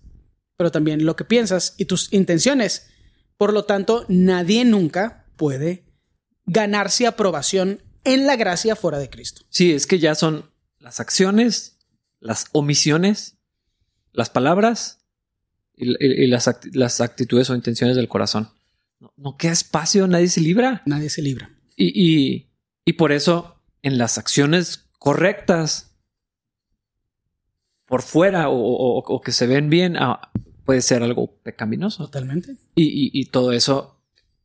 pero también lo que piensas y tus intenciones. Por lo tanto, nadie nunca puede ganarse aprobación en la gracia fuera de Cristo. Sí, es que ya son las acciones, las omisiones, las palabras y, las, actitudes o intenciones del corazón. No, queda espacio, nadie se libra. Nadie se libra. Y, y por eso en las acciones correctas por fuera o, que se ven bien ah, puede ser algo pecaminoso. Totalmente. Y, todo eso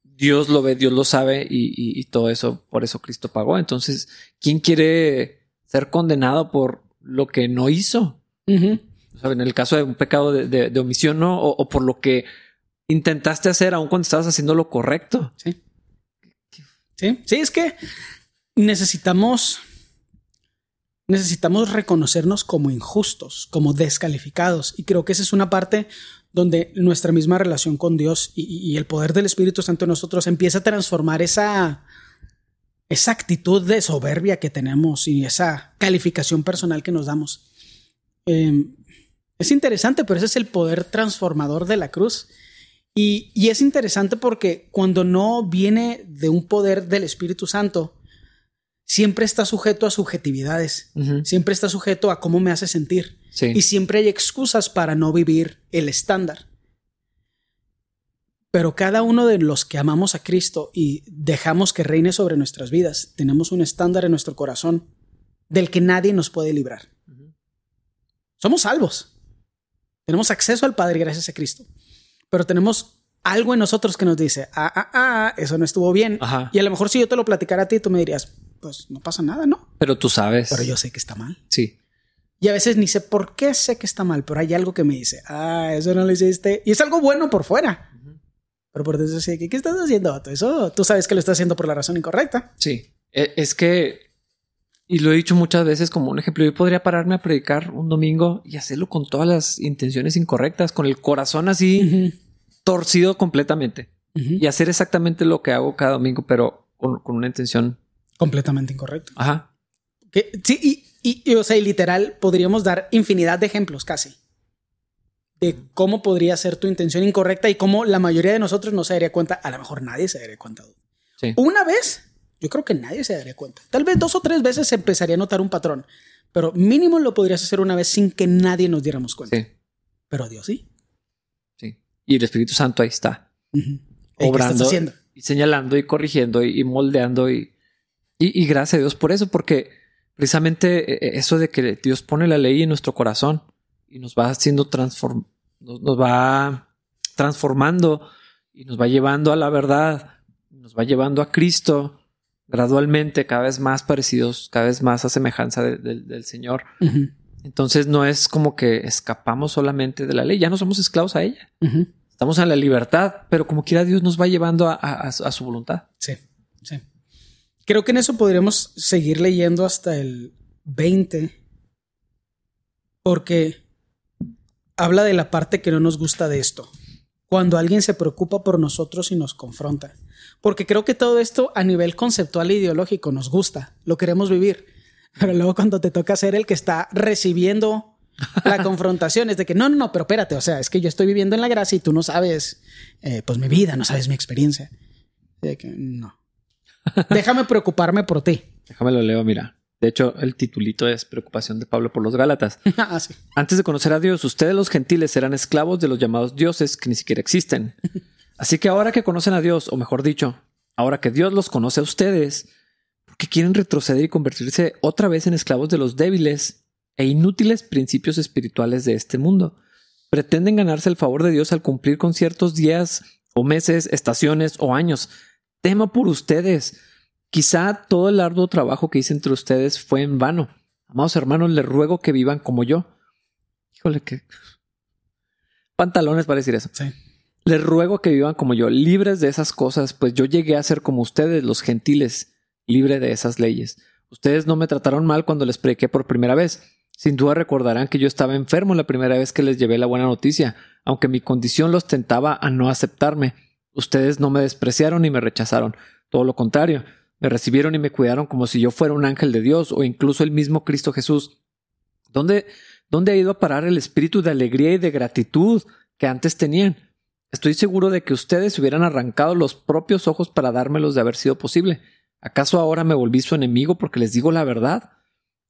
Dios lo ve, Dios lo sabe y, todo eso, por eso Cristo pagó. Entonces, ¿quién quiere ser condenado por lo que no hizo? en el caso de un pecado de, omisión, ¿no? O, por lo que intentaste hacer aun cuando estabas haciendo lo correcto. Sí. Sí, sí, es que necesitamos necesitamos reconocernos como injustos, como descalificados. Y creo que esa es una parte donde nuestra misma relación con Dios y, el poder del Espíritu Santo en nosotros empieza a transformar esa, esa actitud de soberbia que tenemos y esa calificación personal que nos damos. Em, es interesante, pero ese es el poder transformador de la cruz. Y, y es interesante porque cuando no viene de un poder del Espíritu Santo, siempre está sujeto a subjetividades, siempre está sujeto a cómo me hace sentir. Y siempre hay excusas para no vivir el estándar. Pero cada uno de los que amamos a Cristo y dejamos que reine sobre nuestras vidas, tenemos un estándar en nuestro corazón del que nadie nos puede librar. Somos salvos. Tenemos acceso al Padre gracias a Cristo. Pero tenemos algo en nosotros que nos dice, ah, ah, ah, eso no estuvo bien. Y a lo mejor si yo te lo platicara a ti, tú me dirías, pues no pasa nada, ¿no? Pero tú sabes. Pero yo sé que está mal. Sí. Y a veces ni sé por qué sé que está mal, pero hay algo que me dice, ah, eso no lo hiciste. Y es algo bueno por fuera. Pero por dentro sí, ¿qué estás haciendo? Eso tú sabes que lo estás haciendo por la razón incorrecta. Sí. E, es que, y lo he dicho muchas veces como un ejemplo, yo podría pararme a predicar un domingo y hacerlo con todas las intenciones incorrectas, con el corazón así torcido completamente. Y hacer exactamente lo que hago cada domingo, pero con, con una intención Completamente incorrecto. Ajá. sí, y, y, o sea, literal, podríamos dar infinidad de ejemplos casi de cómo podría ser tu intención incorrecta y cómo la mayoría de nosotros no se daría cuenta. A lo mejor nadie se daría cuenta. Sí. Una vez, yo creo que nadie se daría cuenta. Tal vez dos o tres veces se empezaría a notar un patrón, pero mínimo lo podrías hacer una vez sin que nadie nos diéramos cuenta. Sí. Pero Dios sí. Sí. Y el Espíritu Santo ahí está. Obrando. Y señalando y corrigiendo y moldeando y y, gracias a Dios por eso, porque precisamente eh, eh, eso de que Dios pone la ley en nuestro corazón y nos va haciendo transform nos, va transformando y nos va llevando a la verdad, nos va llevando a Cristo gradualmente, cada vez más parecidos, cada vez más a semejanza del Señor. Entonces no es como que escapamos solamente de la ley, ya no somos esclavos a ella. Estamos en la libertad, pero como quiera Dios nos va llevando a su voluntad. Sí, sí. Creo que en eso podríamos seguir leyendo hasta el 20, porque habla de la parte que no nos gusta de esto, cuando alguien se preocupa por nosotros y nos confronta. Porque creo que todo esto a nivel conceptual e ideológico nos gusta, lo queremos vivir, pero luego cuando te toca ser el que está recibiendo la confrontación es de que no, no, no, pero espérate, o sea, es que yo estoy viviendo en la gracia y tú no sabes, eh, pues mi vida, no sabes mi experiencia. De que no. Déjame preocuparme por ti. Déjame lo leo, mira. De hecho, el titulito es Preocupación de Pablo por los Gálatas. Ah, Antes de conocer a Dios, ustedes los gentiles eran esclavos de los llamados dioses que ni siquiera existen. Así que ahora que conocen a Dios, o mejor dicho, ahora que Dios los conoce a ustedes, ¿por qué quieren retroceder y convertirse otra vez en esclavos de los débiles e inútiles principios espirituales de este mundo? Pretenden ganarse el favor de Dios al cumplir con ciertos días o meses, estaciones o años temo por ustedes. Quizá todo el arduo trabajo que hice entre ustedes fue en vano. Amados hermanos, les ruego que vivan como yo. Híjole, que pantalones para decir eso. Sí. Les ruego que vivan como yo, libres de esas cosas, pues yo llegué a ser como ustedes, los gentiles, libre de esas leyes. Ustedes no me trataron mal cuando les prediqué por primera vez. Sin duda recordarán que yo estaba enfermo la primera vez que les llevé la buena noticia, aunque mi condición los tentaba a no aceptarme. Ustedes no me despreciaron ni me rechazaron. Todo lo contrario, me recibieron y me cuidaron como si yo fuera un ángel de Dios o incluso el mismo Cristo Jesús. ¿Dónde, dónde ha ido a parar el espíritu de alegría y de gratitud que antes tenían? Estoy seguro de que ustedes hubieran arrancado los propios ojos para dármelos de haber sido posible. ¿Acaso ahora me volví su enemigo porque les digo la verdad?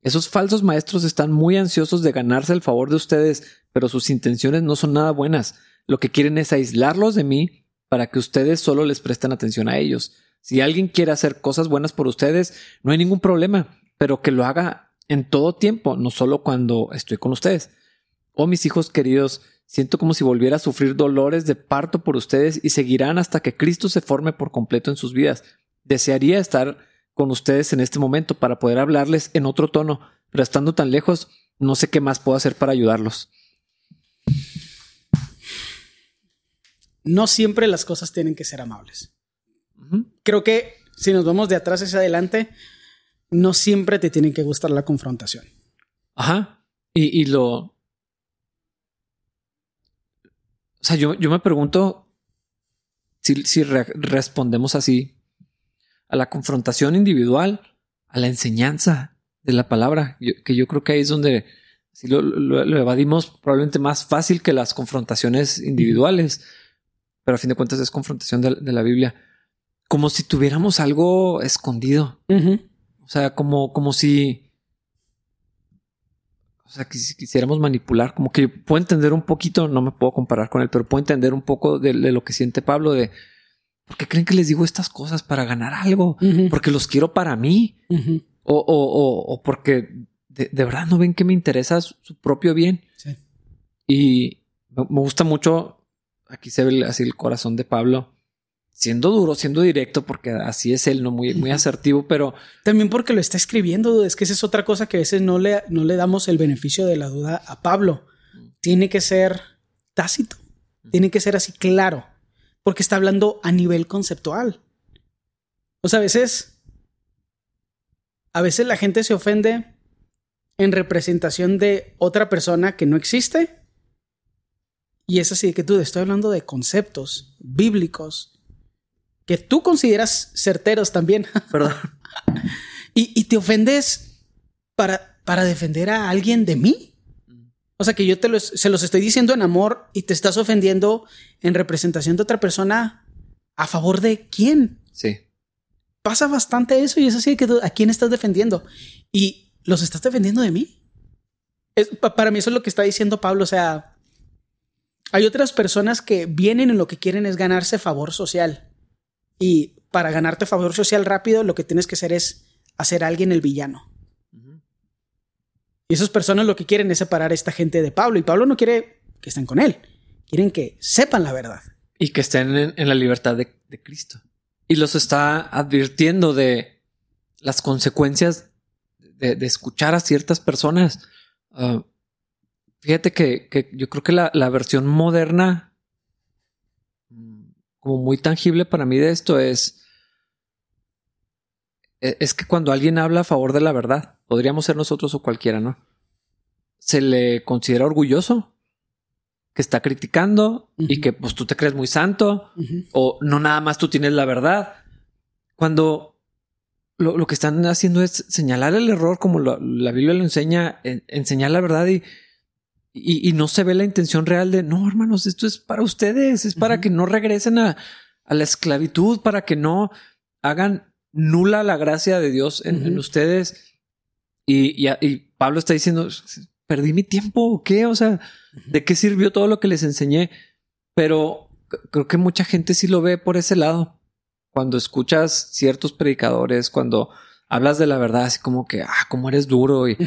Esos falsos maestros están muy ansiosos de ganarse el favor de ustedes, pero sus intenciones no son nada buenas. Lo que quieren es aislarlos de mí para que ustedes solo les presten atención a ellos. Si alguien quiere hacer cosas buenas por ustedes, no hay ningún problema, pero que lo haga en todo tiempo, no solo cuando estoy con ustedes. Oh, mis hijos queridos, Siento como si volviera a sufrir dolores de parto por ustedes y seguirán hasta que Cristo se forme por completo en sus vidas. Desearía estar con ustedes en este momento para poder hablarles en otro tono, pero estando tan lejos, no sé qué más puedo hacer para ayudarlos. No siempre las cosas tienen que ser amables. Creo que si nos vamos de atrás hacia adelante, no siempre te tiene que gustar la confrontación. Ajá. Y, y lo, O sea, yo, me pregunto si, respondemos así a la confrontación individual, a la enseñanza de la palabra, que yo creo que ahí es donde si lo, evadimos probablemente más fácil que las confrontaciones individuales, pero a fin de cuentas es confrontación de, la Biblia, como si tuviéramos algo escondido. O sea, como, como si o sea, que si quisiéramos manipular, como que puedo entender un poquito, no me puedo comparar con él, pero puedo entender un poco de, lo que siente Pablo de ¿por qué creen que les digo estas cosas para ganar algo? Porque los quiero para mí o, o, o, porque de, verdad no ven que me interesa su, propio bien. Sí. Y me gusta mucho, aquí se ve así el corazón de Pablo siendo duro, siendo directo, porque así es él, no muy, muy asertivo, pero también porque lo está escribiendo. Es que esa es otra cosa que a veces no le, no le damos el beneficio de la duda a Pablo. Tiene que ser tácito, tiene que ser así claro, porque está hablando a nivel conceptual. O sea, a veces, a veces la gente se ofende en representación de otra persona que no existe. Y es así que tú estoy hablando de conceptos bíblicos que tú consideras certeros también. Perdón. y, te ofendes para, para defender a alguien de mí. O sea, que yo te se los estoy diciendo en amor y te estás ofendiendo en representación de otra persona a favor de quién. Sí. Pasa bastante eso y es así que a quién estás defendiendo y los estás defendiendo de mí. para mí eso es lo que está diciendo Pablo. O sea, hay otras personas que vienen en lo que quieren es ganarse favor social. Y para ganarte favor social rápido, lo que tienes que hacer es hacer a alguien el villano. Y esas personas lo que quieren es separar a esta gente de Pablo. Y Pablo no quiere que estén con él. Quieren que sepan la verdad. Y que estén en, la libertad de, Cristo. Y los está advirtiendo de las consecuencias de, escuchar a ciertas personas. Ah, fíjate que, yo creo que la versión moderna como muy tangible para mí de esto es, e, es que cuando alguien habla a favor de la verdad, podríamos ser nosotros o cualquiera, ¿no? Se le considera orgulloso que está criticando y que pues tú te crees muy santo o no nada más tú tienes la verdad. Cuando lo, que están haciendo es señalar el error como la Biblia lo enseña, enseñar la verdad y, y, no se ve la intención real de, no, hermanos, esto es para ustedes, es para que no regresen a, la esclavitud, para que no hagan nula la gracia de Dios en, ustedes. Y, y, Pablo está diciendo, perdí mi tiempo o qué, o sea, ¿de qué sirvió todo lo que les enseñé? Pero creo que mucha gente sí lo ve por ese lado. Cuando escuchas ciertos predicadores, cuando hablas de la verdad, así como que, ah, cómo eres duro y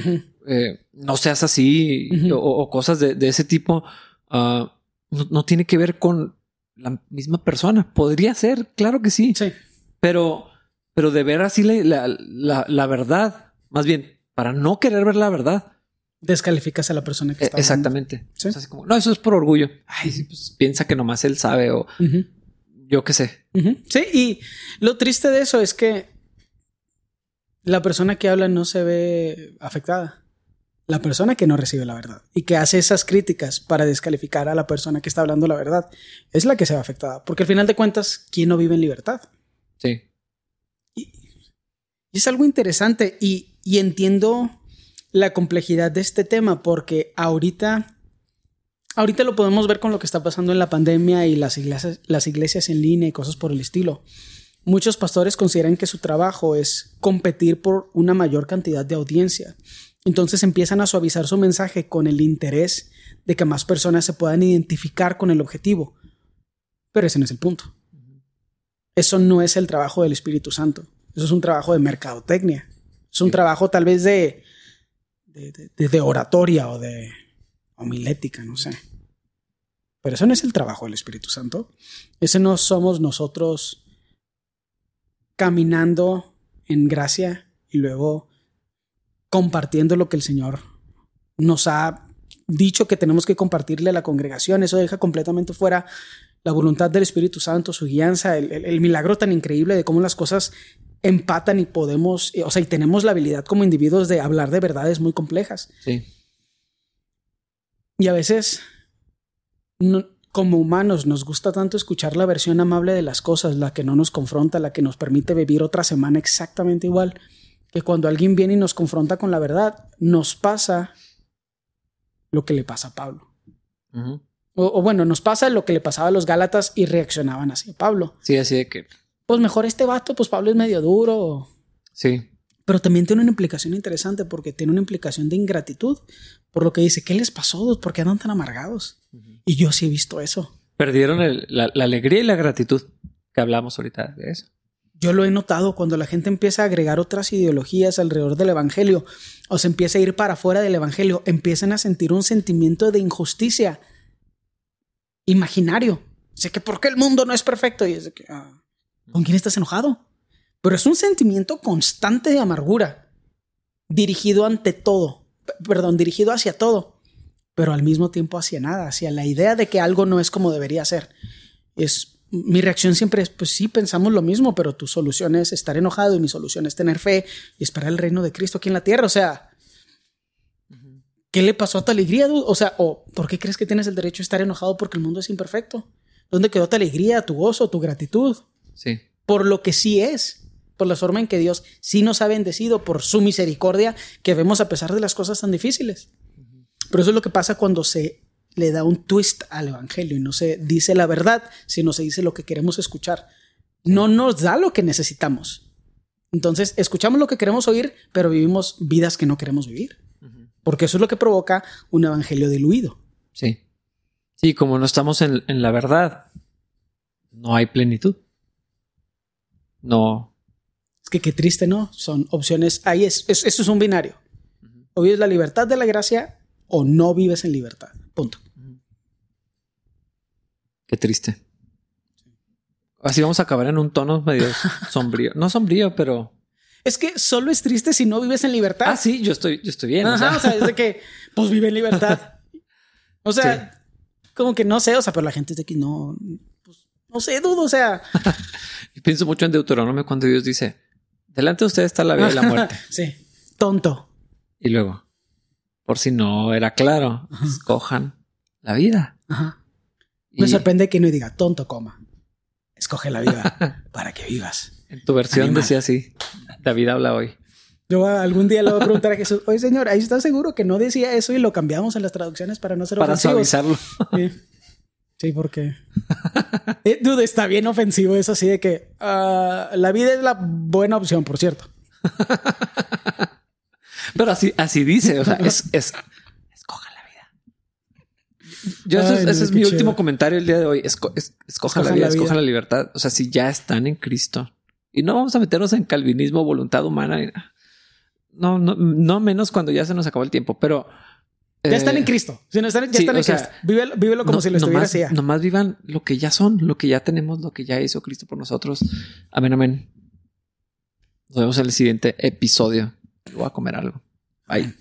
eh, no seas así o, cosas de, ese tipo, ah, no, tiene que ver con la misma persona. Podría ser, claro que sí. Sí. Pero, pero de ver así la, la, verdad, más bien, para no querer ver la verdad. Descalificas a la persona que está. Exactamente. no, eso es por orgullo. Ay, pues, piensa que nomás él sabe o yo qué sé. Sí, y lo triste de eso es que La persona que habla no se ve afectada. La persona que no recibe la verdad y que hace esas críticas para descalificar a la persona que está hablando la verdad es la que se ve afectada. Porque al final de cuentas, ¿quién no vive en libertad? Sí. Y, y es algo interesante y, y entiendo la complejidad de este tema porque ahorita ahorita lo podemos ver con lo que está pasando en la pandemia y las iglesias, las iglesias en línea y cosas por el estilo. Muchos pastores consideran que su trabajo es competir por una mayor cantidad de audiencia. Entonces empiezan a suavizar su mensaje con el interés de que más personas se puedan identificar con el objetivo. Pero ese no es el punto. Eso no es el trabajo del Espíritu Santo. Eso es un trabajo de mercadotecnia. Es un trabajo tal vez de, de, de, de oratoria o de homilética, no sé. Pero eso no es el trabajo del Espíritu Santo. Ese no somos nosotros caminando en gracia y luego compartiendo lo que el Señor nos ha dicho que tenemos que compartirle a la congregación. Eso deja completamente fuera la voluntad del Espíritu Santo, su guianza, el, el, el milagro tan increíble de cómo las cosas empatan y podemos, o sea, y tenemos la habilidad como individuos de hablar de verdades muy complejas. Sí. Y a veces, no, como humanos, nos gusta tanto escuchar la versión amable de las cosas, la que no nos confronta, la que nos permite vivir otra semana exactamente igual, que cuando alguien viene y nos confronta con la verdad, nos pasa lo que le pasa a Pablo. Uh -huh. o, o, bueno, nos pasa lo que le pasaba a los Gálatas y reaccionaban así a Pablo. Sí, así de que. Pues mejor este vato, pues Pablo es medio duro. Sí. Pero también tiene una implicación interesante porque tiene una implicación de ingratitud. Por lo que dice, ¿qué les pasó? ¿Por qué andan tan amargados? Uh -huh. Y yo sí he visto eso. Perdieron el, la, la, alegría y la gratitud que hablamos ahorita de eso. Yo lo he notado cuando la gente empieza a agregar otras ideologías alrededor del Evangelio o se empieza a ir para afuera del Evangelio, empiezan a sentir un sentimiento de injusticia imaginario. Sé que ¿por qué el mundo no es perfecto? Y es de que, ah, ¿con quién estás enojado? Pero es un sentimiento constante de amargura, dirigido ante todo, perdón, dirigido hacia todo, pero al mismo tiempo hacia nada, hacia la idea de que algo no es como debería ser. Es mi reacción siempre es, pues sí, pensamos lo mismo, pero tu solución es estar enojado y mi solución es tener fe y esperar el reino de Cristo aquí en la tierra. O sea, ¿qué le pasó a tu alegría? O sea, o ¿por qué crees que tienes el derecho a estar enojado porque el mundo es imperfecto? ¿Dónde quedó tu alegría, tu gozo, tu gratitud? Sí. Por lo que sí es, por la forma en que Dios sí nos ha bendecido, por su misericordia que vemos a pesar de las cosas tan difíciles. Pero eso es lo que pasa cuando se le da un twist al evangelio y no se dice la verdad, sino se dice lo que queremos escuchar. No nos da lo que necesitamos. Entonces, escuchamos lo que queremos oír, pero vivimos vidas que no queremos vivir. Porque eso es lo que provoca un evangelio diluido. Sí. Sí, como no estamos en, en la verdad, no hay plenitud. No. Que qué triste, ¿no? Son opciones. Ahí es. es eso es un binario. O vives la libertad de la gracia o no vives en libertad. Punto. Qué triste. Así vamos a acabar en un tono medio sombrío. No sombrío, pero. Es que solo es triste si no vives en libertad. Ah, sí, yo estoy, yo estoy bien. Ajá, o sea, o sea es de que, pues vive en libertad. O sea, sí. como que no sé, o sea, pero la gente es de que no, pues, no sé, dudo, o sea. Pienso mucho en Deuteronomio cuando Dios dice: Delante de ustedes está la vida y la muerte. sí, tonto. Y luego, por si no era claro, Ajá. escojan la vida. Ajá. Me y... sorprende que no diga tonto, coma. Escoge la vida para que vivas. En tu versión Animal. decía así. David habla hoy. Yo algún día le voy a preguntar a Jesús, oye señor, ahí está seguro que no decía eso y lo cambiamos en las traducciones para no ser para ofensivos. suavizarlo. Sí, sí porque eh, dude, está bien ofensivo eso así de que uh, la vida es la buena opción, por cierto. Pero así, así dice, o sea, es, es escoja la vida. Yo, Ay, ese, no, es mi chido. último comentario el día de hoy. Esco, es, escoja, escoja la vida, la vida, escoja la libertad. O sea, si ya están en Cristo y no vamos a meternos en calvinismo, voluntad humana. No, no, no menos cuando ya se nos acabó el tiempo, pero. Ya eh, están en Cristo. Si no están, ya sí, están en sea, Cristo. Vívelo como no, si lo estuviera así. Nomás vivan lo que ya son, lo que ya tenemos, lo que ya hizo Cristo por nosotros. Amén, amén. Nos vemos en el siguiente episodio. Voy a comer algo. Bye.